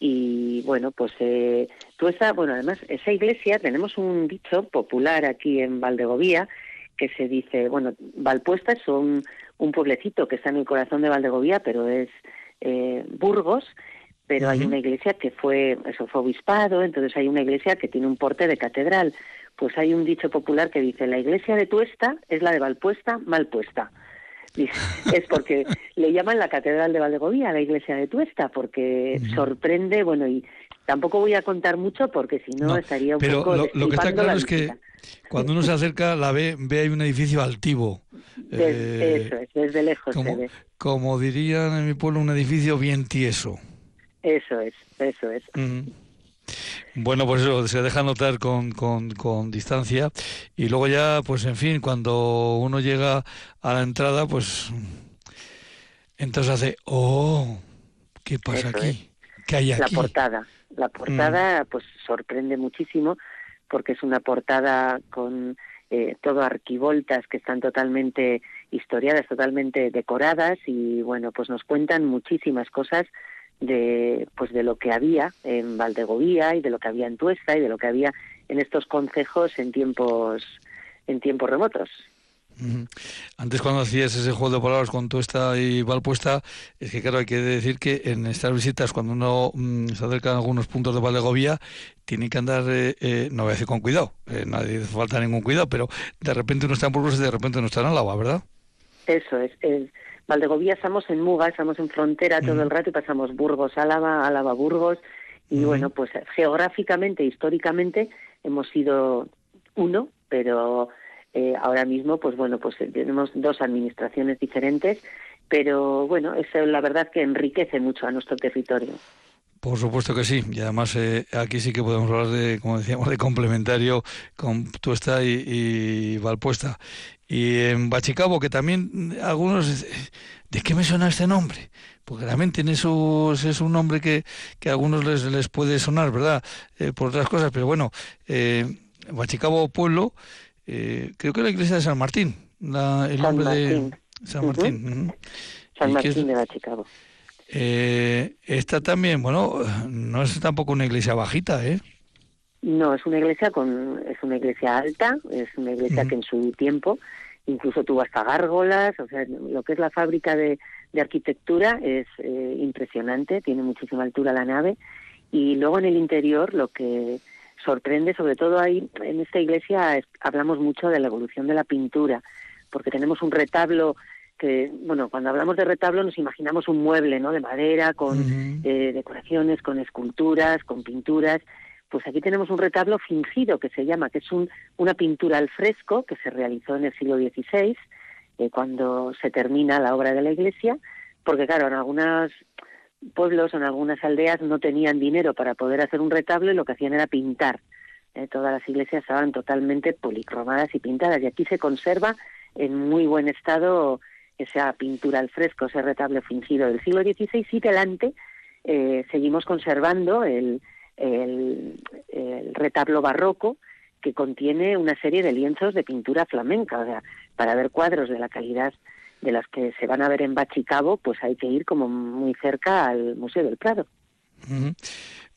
Speaker 6: y bueno, pues eh, Tuesta, bueno, además esa iglesia tenemos un dicho popular aquí en Valdegovía que se dice, bueno, Valpuesta es un, un pueblecito que está en el corazón de Valdegovía, pero es eh, Burgos, pero hay una iglesia que fue, eso fue obispado, entonces hay una iglesia que tiene un porte de catedral. Pues hay un dicho popular que dice, la iglesia de Tuesta es la de Valpuesta mal puesta. Es porque le llaman la catedral de Valdegovía, la iglesia de Tuesta, porque sorprende, bueno, y tampoco voy a contar mucho porque si no, estaría un
Speaker 1: pero
Speaker 6: poco...
Speaker 1: Lo, lo que está claro es que cuando uno se acerca, la ve, ve hay un edificio altivo.
Speaker 6: Eh, eso es, desde lejos
Speaker 1: como,
Speaker 6: se ve.
Speaker 1: Como dirían en mi pueblo, un edificio bien tieso.
Speaker 6: Eso es, eso es.
Speaker 1: Bueno, pues eso se deja notar con, con, con, distancia y luego ya, pues en fin, cuando uno llega a la entrada, pues entonces hace, oh, ¿qué pasa aquí? ¿Qué hay aquí?
Speaker 6: La portada, la portada, pues sorprende muchísimo porque es una portada con eh, todo arquivoltas que están totalmente historiadas, totalmente decoradas y bueno, pues nos cuentan muchísimas cosas de pues de lo que había en Valdegovía y de lo que había en Tuesta y de lo que había en estos concejos en tiempos en tiempos remotos.
Speaker 1: Antes cuando hacías ese juego de palabras con Tuesta y Valpuesta, es que claro, hay que decir que en estas visitas, cuando uno mm, se acerca a algunos puntos de Valdegovía, tiene que andar, eh, eh, no voy a decir con cuidado, eh, nadie falta ningún cuidado, pero de repente uno está en Burgos y de repente uno está en Álava, ¿verdad?
Speaker 6: Eso es. es Valdegovía estamos en Muga, estamos en frontera todo el rato y pasamos Burgos, Álava, Álava, Burgos. Y bueno, pues geográficamente, históricamente, hemos sido uno, pero eh, ahora mismo, pues bueno, pues eh, tenemos dos administraciones diferentes, pero bueno, eso la verdad que enriquece mucho a nuestro territorio.
Speaker 1: Por supuesto que sí, y además eh, aquí sí que podemos hablar de, como decíamos, de complementario con Tuesta y, y Valpuesta. Y en Bachicabo, que también algunos, ¿de qué me suena este nombre? Porque realmente tiene su, es un nombre que, que a algunos les, les puede sonar, ¿verdad? por otras cosas, pero bueno, Bachicabo Pueblo eh, creo que la iglesia de San Martín, la, el
Speaker 6: San
Speaker 1: nombre
Speaker 6: Martín.
Speaker 1: de San Martín.
Speaker 6: San Martín de Chicago.
Speaker 1: Eh, esta también, bueno, no es tampoco una iglesia bajita, ¿eh?
Speaker 6: No, es una iglesia con, es una iglesia alta, es una iglesia que en su tiempo incluso tuvo hasta gárgolas, o sea, lo que es la fábrica de, de arquitectura es eh, impresionante, tiene muchísima altura la nave y luego en el interior lo que sorprende, sobre todo ahí en esta iglesia hablamos mucho de la evolución de la pintura, porque tenemos un retablo que, bueno, cuando hablamos de retablo nos imaginamos un mueble, ¿no? De madera, con eh, decoraciones, con esculturas, con pinturas. Pues aquí tenemos un retablo fingido que se llama, que es un, una pintura al fresco que se realizó en el siglo XVI, eh, cuando se termina la obra de la iglesia, porque claro, en algunas pueblos, en algunas aldeas, no tenían dinero para poder hacer un retablo y lo que hacían era pintar. Eh, todas las iglesias estaban totalmente policromadas y pintadas y aquí se conserva en muy buen estado esa pintura al fresco, ese retablo fingido del siglo XVI y delante eh, seguimos conservando el, retablo barroco que contiene una serie de lienzos de pintura flamenca, o sea, para ver cuadros de la calidad de las que se van a ver en Bachicabo, pues hay que ir como muy cerca al Museo del Prado.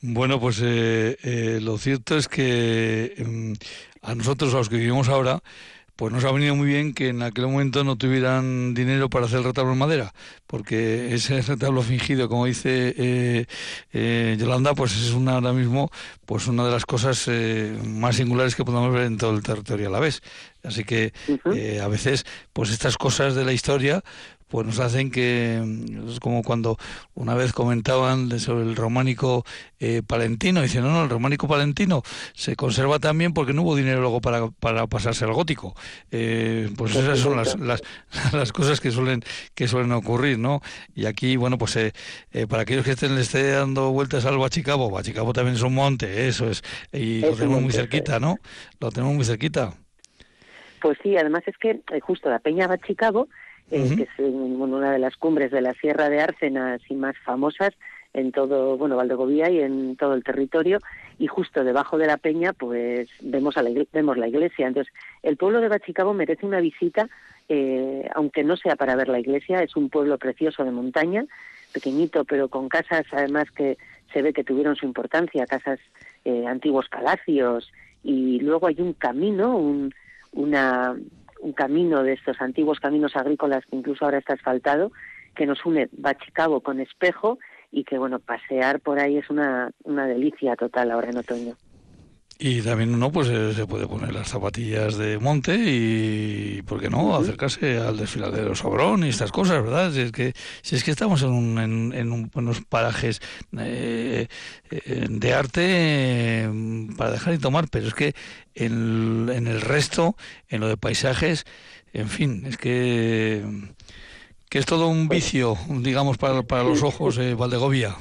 Speaker 1: Bueno, pues eh, eh, lo cierto es que em, a nosotros, a los que vivimos ahora, pues nos ha venido muy bien que en aquel momento no tuvieran dinero para hacer el retablo en madera, porque ese retablo fingido, como dice eh, eh, Yolanda, pues es una, ahora mismo pues una de las cosas eh, más singulares que podemos ver en todo el territorio a la vez. Así que a veces, pues estas cosas de la historia, pues nos hacen que, es como cuando una vez comentaban sobre el románico eh, palentino, dicen, no, no, el románico palentino se conserva también porque no hubo dinero luego para, para pasarse al gótico. Eh, pues esas son las, las, las, cosas que suelen, que suelen ocurrir, ¿no? Y aquí, bueno, pues eh, para aquellos que estén, le esté dando vueltas al Bachicabo, Bachicabo también es un monte, eso es, y lo tenemos muy cerquita, ¿no? Lo tenemos muy cerquita.
Speaker 6: Pues sí, además es que justo la Peña Bachicabo eh, que es una de las cumbres de la Sierra de Árcenas y más famosas en todo, bueno, Valdegovía y en todo el territorio, y justo debajo de la peña, pues vemos, a la, vemos la iglesia. Entonces, el pueblo de Bachicabo merece una visita, eh, aunque no sea para ver la iglesia, es un pueblo precioso de montaña, pequeñito, pero con casas además que se ve que tuvieron su importancia, casas eh, antiguos palacios, y luego hay un camino, un, una, un camino de estos antiguos caminos agrícolas que incluso ahora está asfaltado, que nos une Bachicabo con Espejo y que, bueno, pasear por ahí es una, una delicia total ahora en otoño.
Speaker 1: Y también uno pues eh, se puede poner las zapatillas de monte y, ¿por qué no?, acercarse al desfiladero Sobrón y estas cosas, ¿verdad? Si es que, si es que estamos en, un, en, unos parajes eh, eh, de arte para dejar y tomar, pero es que en, en el resto, en lo de paisajes, en fin, es que, que es todo un pues vicio, digamos, para, para los ojos, Valdegovia.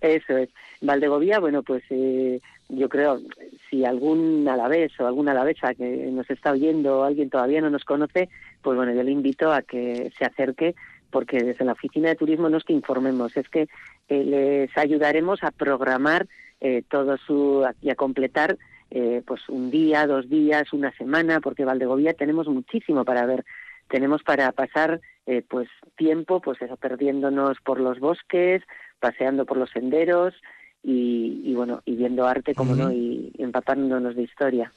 Speaker 6: Eso es. Valdegovía, bueno, pues eh, yo creo, si algún alavés o alguna alavesa que nos está oyendo o alguien todavía no nos conoce, pues bueno, yo le invito a que se acerque porque desde la oficina de turismo no es que informemos, es que eh, les ayudaremos a programar eh, todo su y a completar eh, pues un día, dos días, una semana, porque Valdegovía tenemos muchísimo para ver, tenemos para pasar eh, pues tiempo, pues eso, perdiéndonos por los bosques, paseando por los senderos, y, bueno, y viendo arte, como no, y empapándonos de historia.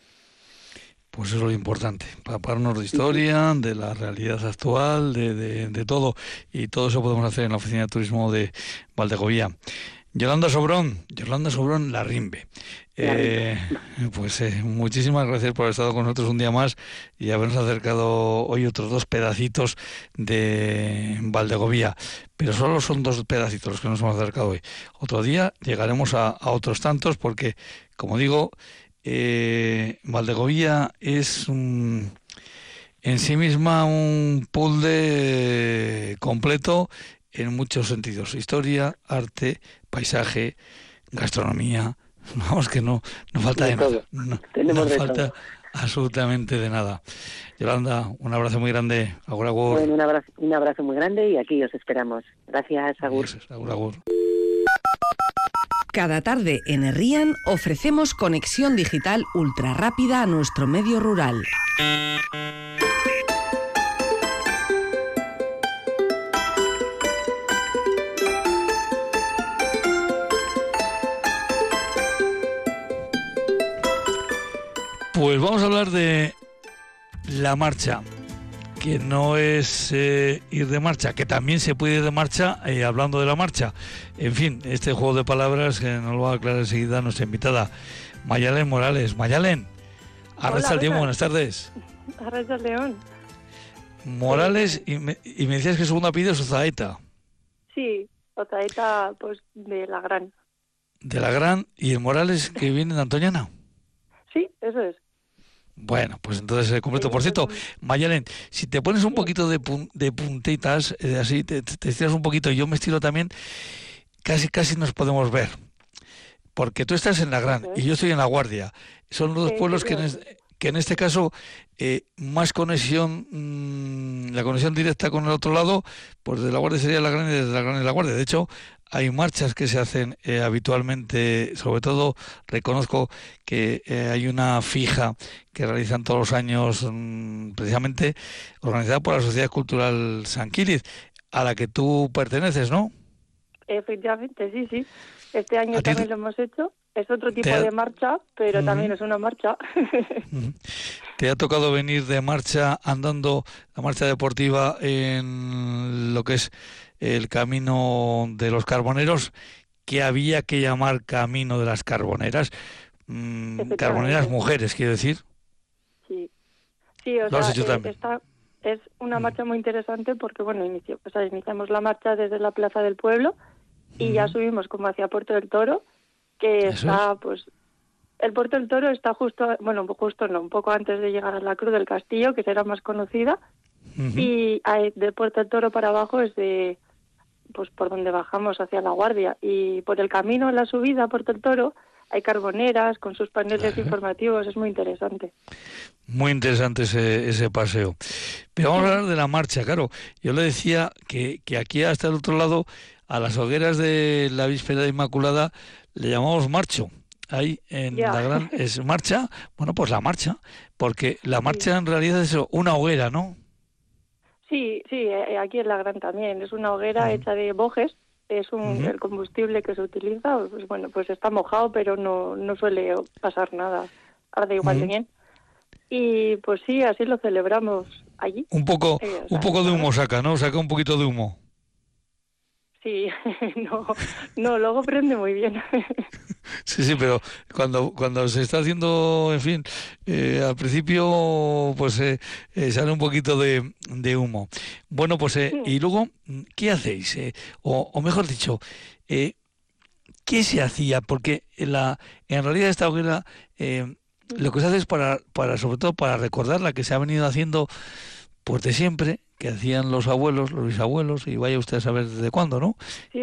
Speaker 1: Pues eso es lo importante, empaparnos de historia, de la realidad actual, de, de, todo. Y todo eso podemos hacer en la Oficina de Turismo de Valdegovía. Yolanda Sobrón, Yolanda Sobrón La Rimbe. Eh, pues eh, muchísimas gracias por haber estado con nosotros un día más y habernos acercado hoy otros dos pedacitos de Valdegovía. Pero solo son dos pedacitos los que nos hemos acercado hoy. Otro día llegaremos a, otros tantos porque, como digo, eh, Valdegovía es en sí misma un pool de completo en muchos sentidos. Historia, arte, paisaje, gastronomía. Vamos que no, no falta de, nada. No, falta absolutamente de nada. Yolanda, un abrazo muy grande. Agur, agur.
Speaker 6: Bueno, un abrazo, un abrazo muy grande y aquí os esperamos. Gracias, Agur.
Speaker 1: agur, agur.
Speaker 5: Cada tarde en Herrían ofrecemos conexión digital ultra rápida a nuestro medio rural.
Speaker 1: Pues vamos a hablar de la marcha, que no es eh, ir de marcha, que también se puede ir de marcha eh, hablando de la marcha. En fin, este juego de palabras que nos lo va a aclarar enseguida nuestra invitada, Mayalen Morales. Mayalen, Arracha el tiempo, buenas tardes.
Speaker 7: Arracha León.
Speaker 1: Morales, y me, y me, decías que segundo apellido es Ozaeta.
Speaker 7: Sí, Ozaeta, pues de la Gran.
Speaker 1: De la Gran, y el Morales que viene de Antoñana.
Speaker 7: Sí, eso es.
Speaker 1: Bueno, pues entonces eh, completo. Por cierto, Mayalen, si te pones un poquito de, de puntitas, eh, así te, estiras un poquito y yo me estiro también, casi casi nos podemos ver. Porque tú estás en la Gran y yo estoy en la Guardia. Son los dos pueblos que en, que en este caso eh, más conexión, mm, la conexión directa con el otro lado, pues de la Guardia sería la Gran y desde la Gran y la Guardia. De hecho, hay marchas que se hacen eh, habitualmente, sobre todo reconozco que eh, hay una fija que realizan todos los años, mm, precisamente organizada por la Sociedad Cultural San Quiliz, a la que tú perteneces, ¿no?
Speaker 7: Efectivamente, sí, sí. Este año también lo hemos hecho. Es otro tipo de marcha, pero también es una marcha.
Speaker 1: ¿Te ha tocado venir de marcha andando la marcha deportiva en lo que es el camino de los carboneros, que había que llamar camino de las carboneras? Mm, carboneras mujeres, quiero decir.
Speaker 7: Sí, sí o sea, eh, es una marcha muy interesante porque, bueno, inicio, o sea, iniciamos la marcha desde la Plaza del Pueblo y ya subimos como hacia Puerto del Toro, que está, pues, el Puerto del Toro está justo, bueno, justo no, un poco antes de llegar a la Cruz del Castillo, que será más conocida, y de Puerto del Toro para abajo es de, pues, por donde bajamos hacia La Guardia, y por el camino en la subida a Puerto del Toro hay carboneras con sus paneles informativos, es muy interesante.
Speaker 1: Muy interesante ese, ese paseo. Pero vamos a hablar de la marcha, claro. Yo le decía que, que aquí hasta el otro lado a las hogueras de la víspera de Inmaculada le llamamos marcho. Ahí en la gran es marcha, bueno, pues la marcha, porque la marcha en realidad es una hoguera, ¿no?
Speaker 7: Sí, sí, eh, aquí en la gran también, es una hoguera hecha de bojes, es un, el combustible que se utiliza, pues bueno, pues está mojado, pero no, no suele pasar nada, arde igual de bien. Y pues sí, así lo celebramos allí.
Speaker 1: Un poco, un poco de humo saca, ¿no? Saca un poquito de humo.
Speaker 7: Sí, no, no, luego prende muy bien.
Speaker 1: Sí, sí, pero cuando cuando se está haciendo, en fin, eh, al principio pues eh, eh, sale un poquito de, de humo. Bueno, pues y luego, ¿qué hacéis? O, o, mejor dicho, ¿qué se hacía? Porque la en realidad esta hoguera lo que se hace es para, para sobre todo para recordar la que se ha venido haciendo pues de siempre que hacían los abuelos, los bisabuelos, y vaya usted a saber desde cuándo, ¿no?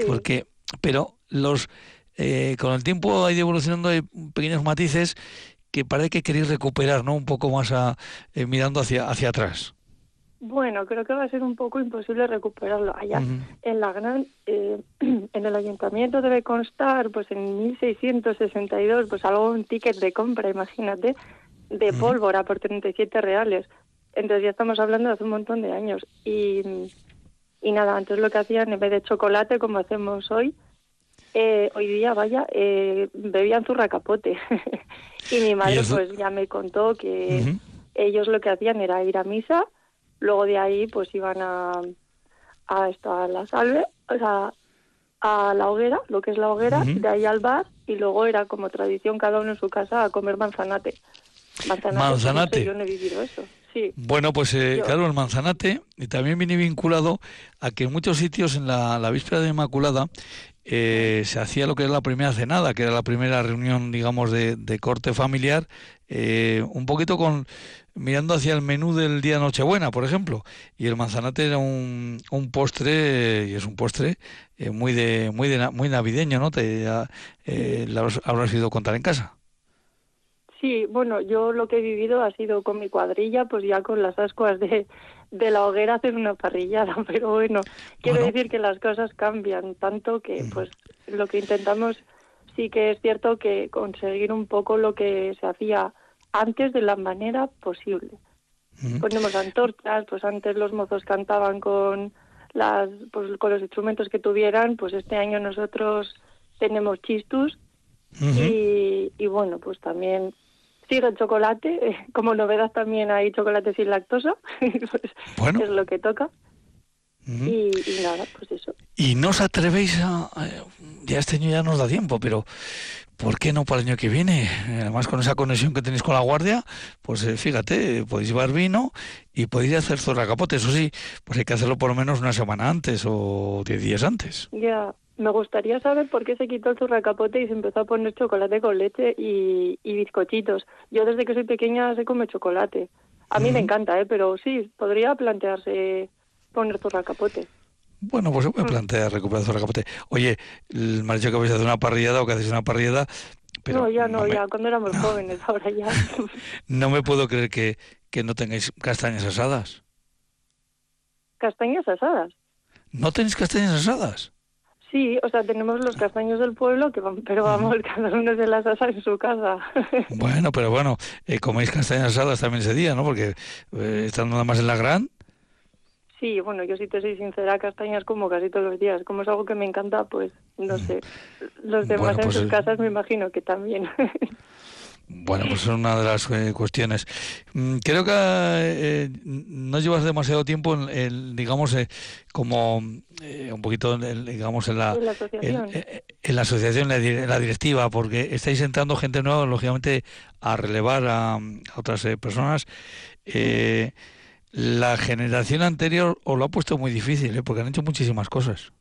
Speaker 1: Porque, pero los eh, con el tiempo ha ido evolucionando hay pequeños matices que parece que queréis recuperar, ¿no? Un poco más a, eh, mirando hacia hacia atrás.
Speaker 7: Bueno, creo que va a ser un poco imposible recuperarlo. Allá en la gran, eh, en el ayuntamiento debe constar, pues en 1662, pues algo un ticket de compra, imagínate, de pólvora por 37 reales. Entonces ya estamos hablando de hace un montón de años. Y, y nada, antes lo que hacían, en vez de chocolate, como hacemos hoy, eh, hoy día, vaya, eh, bebían zurra capote. y mi madre pues ya me contó que ellos lo que hacían era ir a misa, luego de ahí pues iban a, a, esto, a la salve, o sea, a la hoguera, lo que es la hoguera, de ahí al bar, y luego era como tradición cada uno en su casa a comer manzanate.
Speaker 1: Manzanate. manzanate.
Speaker 7: yo no he vivido eso.
Speaker 1: Bueno, pues eh, claro, el manzanate también viene vinculado a que en muchos sitios en la, víspera de Inmaculada eh, se hacía lo que era la primera cenada, que era la primera reunión, digamos, de, corte familiar, eh, un poquito con mirando hacia el menú del día Nochebuena, por ejemplo. Y el manzanate era un, un postre, y es un postre muy de muy de, muy navideño, ¿no? Te habrás ido a contar en casa.
Speaker 7: Sí, bueno, yo lo que he vivido ha sido con mi cuadrilla, pues ya con las ascuas de, de la hoguera hacer una parrillada, pero bueno, quiero decir que las cosas cambian tanto que mm. pues lo que intentamos sí que es cierto que conseguir un poco lo que se hacía antes de la manera posible. Mm. Ponemos antorchas, pues antes los mozos cantaban con las pues con los instrumentos que tuvieran, pues este año nosotros tenemos chistus y, y bueno, pues también Sí, el chocolate. Como novedad también hay chocolate sin lactosa. pues Es lo que toca. y, nada, pues eso.
Speaker 1: ¿Y no os atrevéis a... Ya este año ya nos da tiempo, pero ¿por qué no para el año que viene? Además con esa conexión que tenéis con la guardia, pues eh, fíjate, podéis llevar vino y podéis hacer zorra capote. Eso sí, pues hay que hacerlo por lo menos una semana antes o diez días antes.
Speaker 7: Ya, me gustaría saber por qué se quitó el zurracapote y se empezó a poner chocolate con leche y, bizcochitos. Yo desde que soy pequeña se come chocolate. A mí me encanta, ¿eh? pero sí, podría plantearse poner zurracapote.
Speaker 1: Bueno, pues se puede mm. plantear recuperar zurracapote. Oye, me ha dicho que vais a hacer una parrillada o que hacéis una parrillada. Pero
Speaker 7: no, ya no, ya cuando éramos jóvenes, ahora ya.
Speaker 1: no me puedo creer que, que no tengáis castañas asadas.
Speaker 7: ¿Castañas asadas?
Speaker 1: ¿No tenéis castañas asadas?
Speaker 7: Sí, o sea, tenemos los castaños del pueblo, que pero vamos, cada uno se las asa en su casa.
Speaker 1: Bueno, pero bueno, eh, coméis castañas asadas también ese día, ¿no? Porque eh, estando nada más en la gran.
Speaker 7: Sí, bueno, yo si te soy sincera, castañas como casi todos los días. Como es algo que me encanta, pues no sé. Los demás en pues sus casas me imagino que también.
Speaker 1: Bueno, pues es una de las eh, cuestiones. Mm, creo que eh, no llevas demasiado tiempo, en, digamos, eh, como un poquito, digamos, en la,
Speaker 7: ¿En la asociación,
Speaker 1: en, la, asociación en la directiva, porque estáis entrando gente nueva, lógicamente, a relevar a, otras personas. la generación anterior os lo ha puesto muy difícil, porque han hecho muchísimas cosas.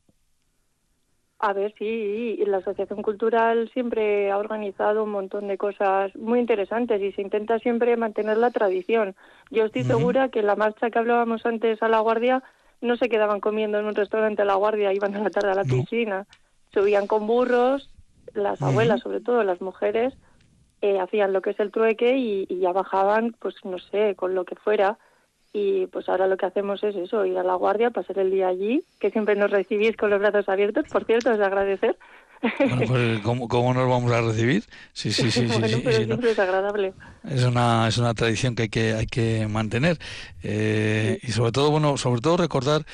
Speaker 7: A ver, sí, la Asociación Cultural siempre ha organizado un montón de cosas muy interesantes y se intenta siempre mantener la tradición. Yo estoy segura que la marcha que hablábamos antes a La Guardia no se quedaban comiendo en un restaurante a La Guardia, iban a la tarde a la piscina, subían con burros, las abuelas sobre todo, las mujeres, eh, hacían lo que es el trueque y, y ya bajaban, pues no sé, con lo que fuera y pues ahora lo que hacemos es eso, ir a la guardia, pasar el día allí, que siempre nos recibís con los brazos abiertos, por cierto, es de agradecer.
Speaker 1: Bueno, pues ¿cómo, nos vamos a recibir? Sí, sí, sí, sí,
Speaker 7: sí, siempre es agradable.
Speaker 1: Es una, es una tradición que hay que, hay que mantener eh, y sobre todo, bueno, sobre todo recordar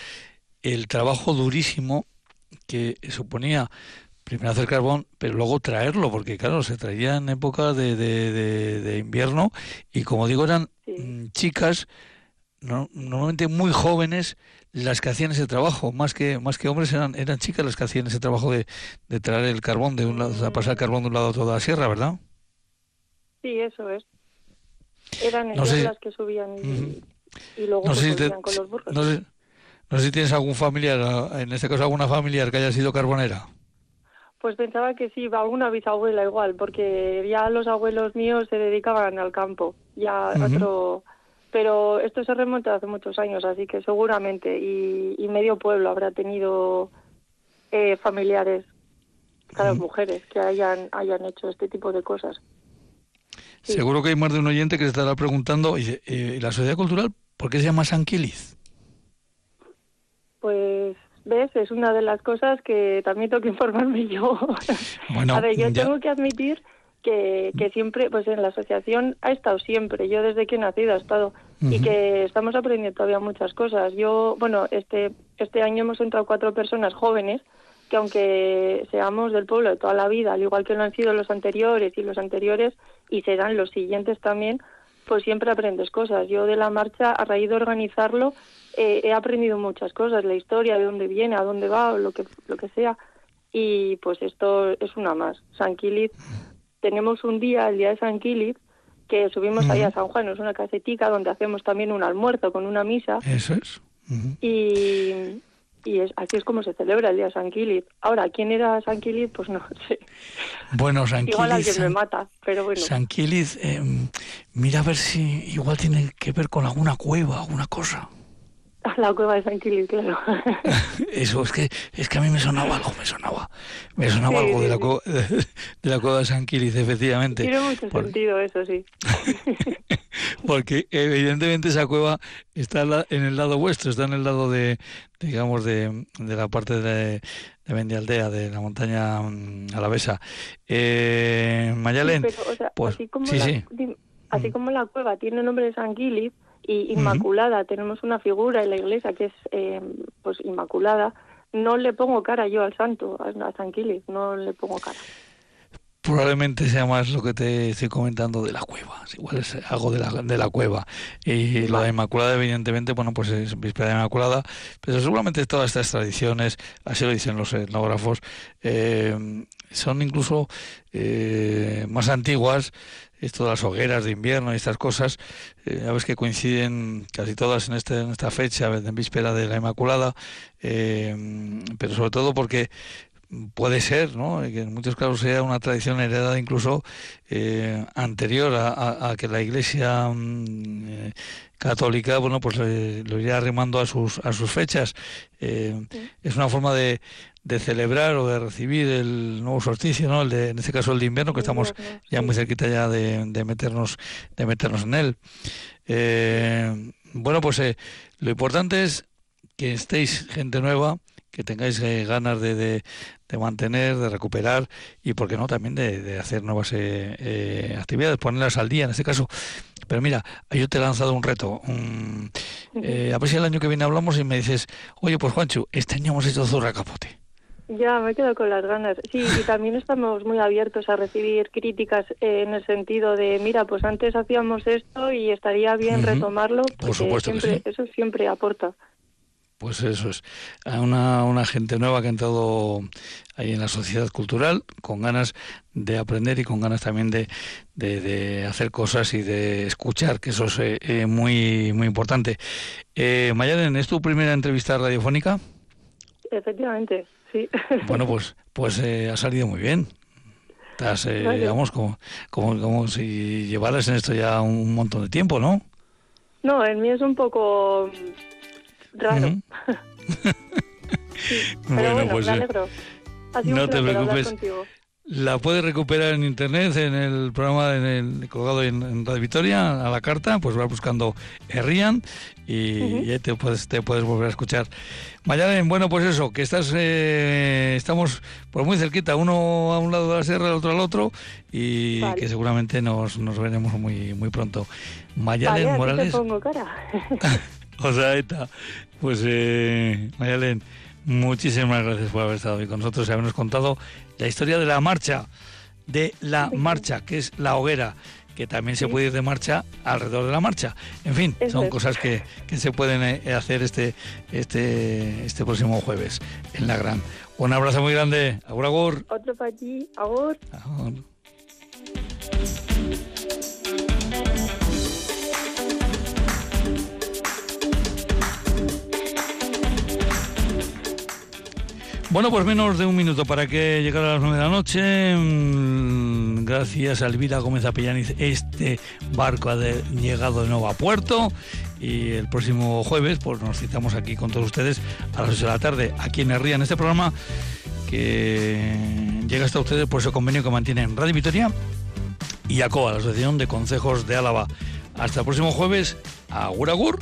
Speaker 1: el trabajo durísimo que suponía primero hacer carbón, pero luego traerlo, porque claro, se traía en épocas de, de, de, invierno y como digo, eran mm, normalmente muy jóvenes las que hacían ese trabajo, más que más que hombres eran eran chicas las que hacían ese trabajo de, de traer el carbón de un lado, pasar el carbón de un lado a toda la sierra, ¿verdad?
Speaker 7: Sí, eso es. Eran ellas las que subían y, luego no sé con los burros.
Speaker 1: No sé, no sé si tienes algún familiar, en este caso alguna familiar que haya sido carbonera.
Speaker 7: Pues pensaba que sí, alguna bisabuela igual, porque ya los abuelos míos se dedicaban al campo, ya otro pero esto se remonta hace muchos años, así que seguramente, y, medio pueblo habrá tenido eh, familiares, cada mujeres, que hayan, hayan hecho este tipo de cosas.
Speaker 1: Seguro que hay más de un oyente que se estará preguntando, ¿y eh, la sociedad cultural por qué se llama Sanquilis?
Speaker 7: Pues ¿Ves? Es una de las cosas que también tengo que informarme yo. Bueno, a ver, yo tengo que admitir que, que siempre, pues en la asociación ha estado siempre, yo desde que he nacido he estado, y que estamos aprendiendo todavía muchas cosas. Yo, bueno, este, este año hemos entrado cuatro personas jóvenes, que aunque seamos del pueblo de toda la vida, al igual que lo han sido los anteriores y los anteriores, y serán los siguientes también, pues siempre aprendes cosas. Yo de la marcha, a raíz de organizarlo, eh, he aprendido muchas cosas, la historia, de dónde viene, a dónde va, o lo que, lo que sea. Y pues esto es una más. San tenemos un día, el día de San Quilip, que subimos ahí a San Juan, es una casetica donde hacemos también un almuerzo con una misa.
Speaker 1: Eso es.
Speaker 7: Y, y es, así es como se celebra el día de San Quilip. Ahora, ¿quién era San Quilip? Pues no sé.
Speaker 1: Bueno, San
Speaker 7: Igual alguien me mata, pero bueno.
Speaker 1: San Quilip, eh, mira a ver si igual tiene que ver con alguna cueva, alguna cosa.
Speaker 7: La cueva de San Quilip, claro.
Speaker 1: Eso, es que, es que a mí me sonaba algo, me sonaba. Me sonaba algo de, la cueva, de, la cueva de San Quilip, efectivamente.
Speaker 7: Tiene mucho sentido eso, sí.
Speaker 1: Porque evidentemente esa cueva está en el lado vuestro, está en el lado de, digamos, de, de la parte de, de Mendialdea, de la montaña mm, alavesa. Eh, Mayalen, pues,
Speaker 7: así como, la, así como la cueva tiene el nombre de San Quilip, y Inmaculada, tenemos una figura en la iglesia que es eh, pues Inmaculada, no le pongo cara yo al santo, a San no le pongo cara.
Speaker 1: Probablemente sea más lo que te estoy comentando de la cueva, igual es algo de la, de la cueva. Y lo de Inmaculada, evidentemente, bueno, pues es Víspera de Inmaculada, pero seguramente todas estas tradiciones, así lo dicen los etnógrafos, eh, son incluso eh, más antiguas esto de las hogueras de invierno y estas cosas, eh, ya ves que coinciden casi todas en, este, esta fecha, en víspera de la Inmaculada, eh, pero sobre todo porque puede ser, ¿no? que en muchos casos sea una tradición heredada incluso eh, anterior a, que la Iglesia mm, católica, bueno, pues lo iría arrimando a sus a sus fechas. Es una forma de, de celebrar o de recibir el nuevo solsticio, ¿no? El de, en este caso el de invierno, que estamos ya muy cerquita ya de, de meternos de meternos en él. Eh, bueno, pues eh, lo importante es que estéis gente nueva, que tengáis eh, ganas de, de, mantener, de recuperar y, por qué no, también de, hacer nuevas eh, eh, actividades, ponerlas al día en este caso. Pero mira, yo te he lanzado un reto. a ver si el año que viene hablamos y me dices, oye, pues Juancho, este año hemos hecho zurra capote.
Speaker 7: Ya, me quedo con las ganas. Sí, y también estamos muy abiertos a recibir críticas en el sentido de, mira, pues antes hacíamos esto y estaría bien retomarlo,
Speaker 1: Por supuesto
Speaker 7: siempre, eso siempre aporta.
Speaker 1: Pues eso es, a una, una gente nueva que ha entrado ahí en la sociedad cultural con ganas de aprender y con ganas también de, de, hacer cosas y de escuchar, que eso es eh, eh, muy, muy importante. Eh, Mayalen, ¿es tu primera entrevista radiofónica?
Speaker 7: Efectivamente, sí.
Speaker 1: Bueno, pues, pues eh, ha salido muy bien. Estás, digamos, como, como, como si llevaras en esto ya un montón de tiempo, ¿no?
Speaker 7: No, el mío es un poco raro. bueno, pues me alegro. no te preocupes.
Speaker 1: La puedes recuperar en internet, en el programa en el, colgado en, Radio Victoria, a la carta, pues vas buscando Herrian y, ahí te puedes, te puedes volver a escuchar. Mayalen, bueno, pues eso, que estás, eh, estamos pues muy cerquita, uno a un lado de la sierra, el otro al otro, y que seguramente nos, nos veremos muy, muy pronto. Mayalen Morales.
Speaker 7: Te pongo cara.
Speaker 1: O sea, está. Pues, eh, Mayalen, muchísimas gracias por haber estado hoy con nosotros y habernos contado la historia de la marcha, de la marcha, que es la hoguera, que también se puede ir de marcha alrededor de la marcha. En fin, son cosas que, que, se pueden eh, hacer este, este, este próximo jueves en la Gran. Un abrazo muy grande. Agur, agur.
Speaker 7: Otro para ti. Agur.
Speaker 1: Bueno, pues menos de un minuto para que llegara a las nueve de la noche. Mm, gracias a Elvira Gómez Apellaniz, este barco ha llegado de nuevo a puerto. Y el próximo jueves, pues nos citamos aquí con todos ustedes a las 8 de la tarde, aquí en Herría, en este programa que llega hasta ustedes por ese convenio que mantienen Radio Vitoria y ACOA, la Asociación de Consejos de Álava. Hasta el próximo jueves. Agur, agur.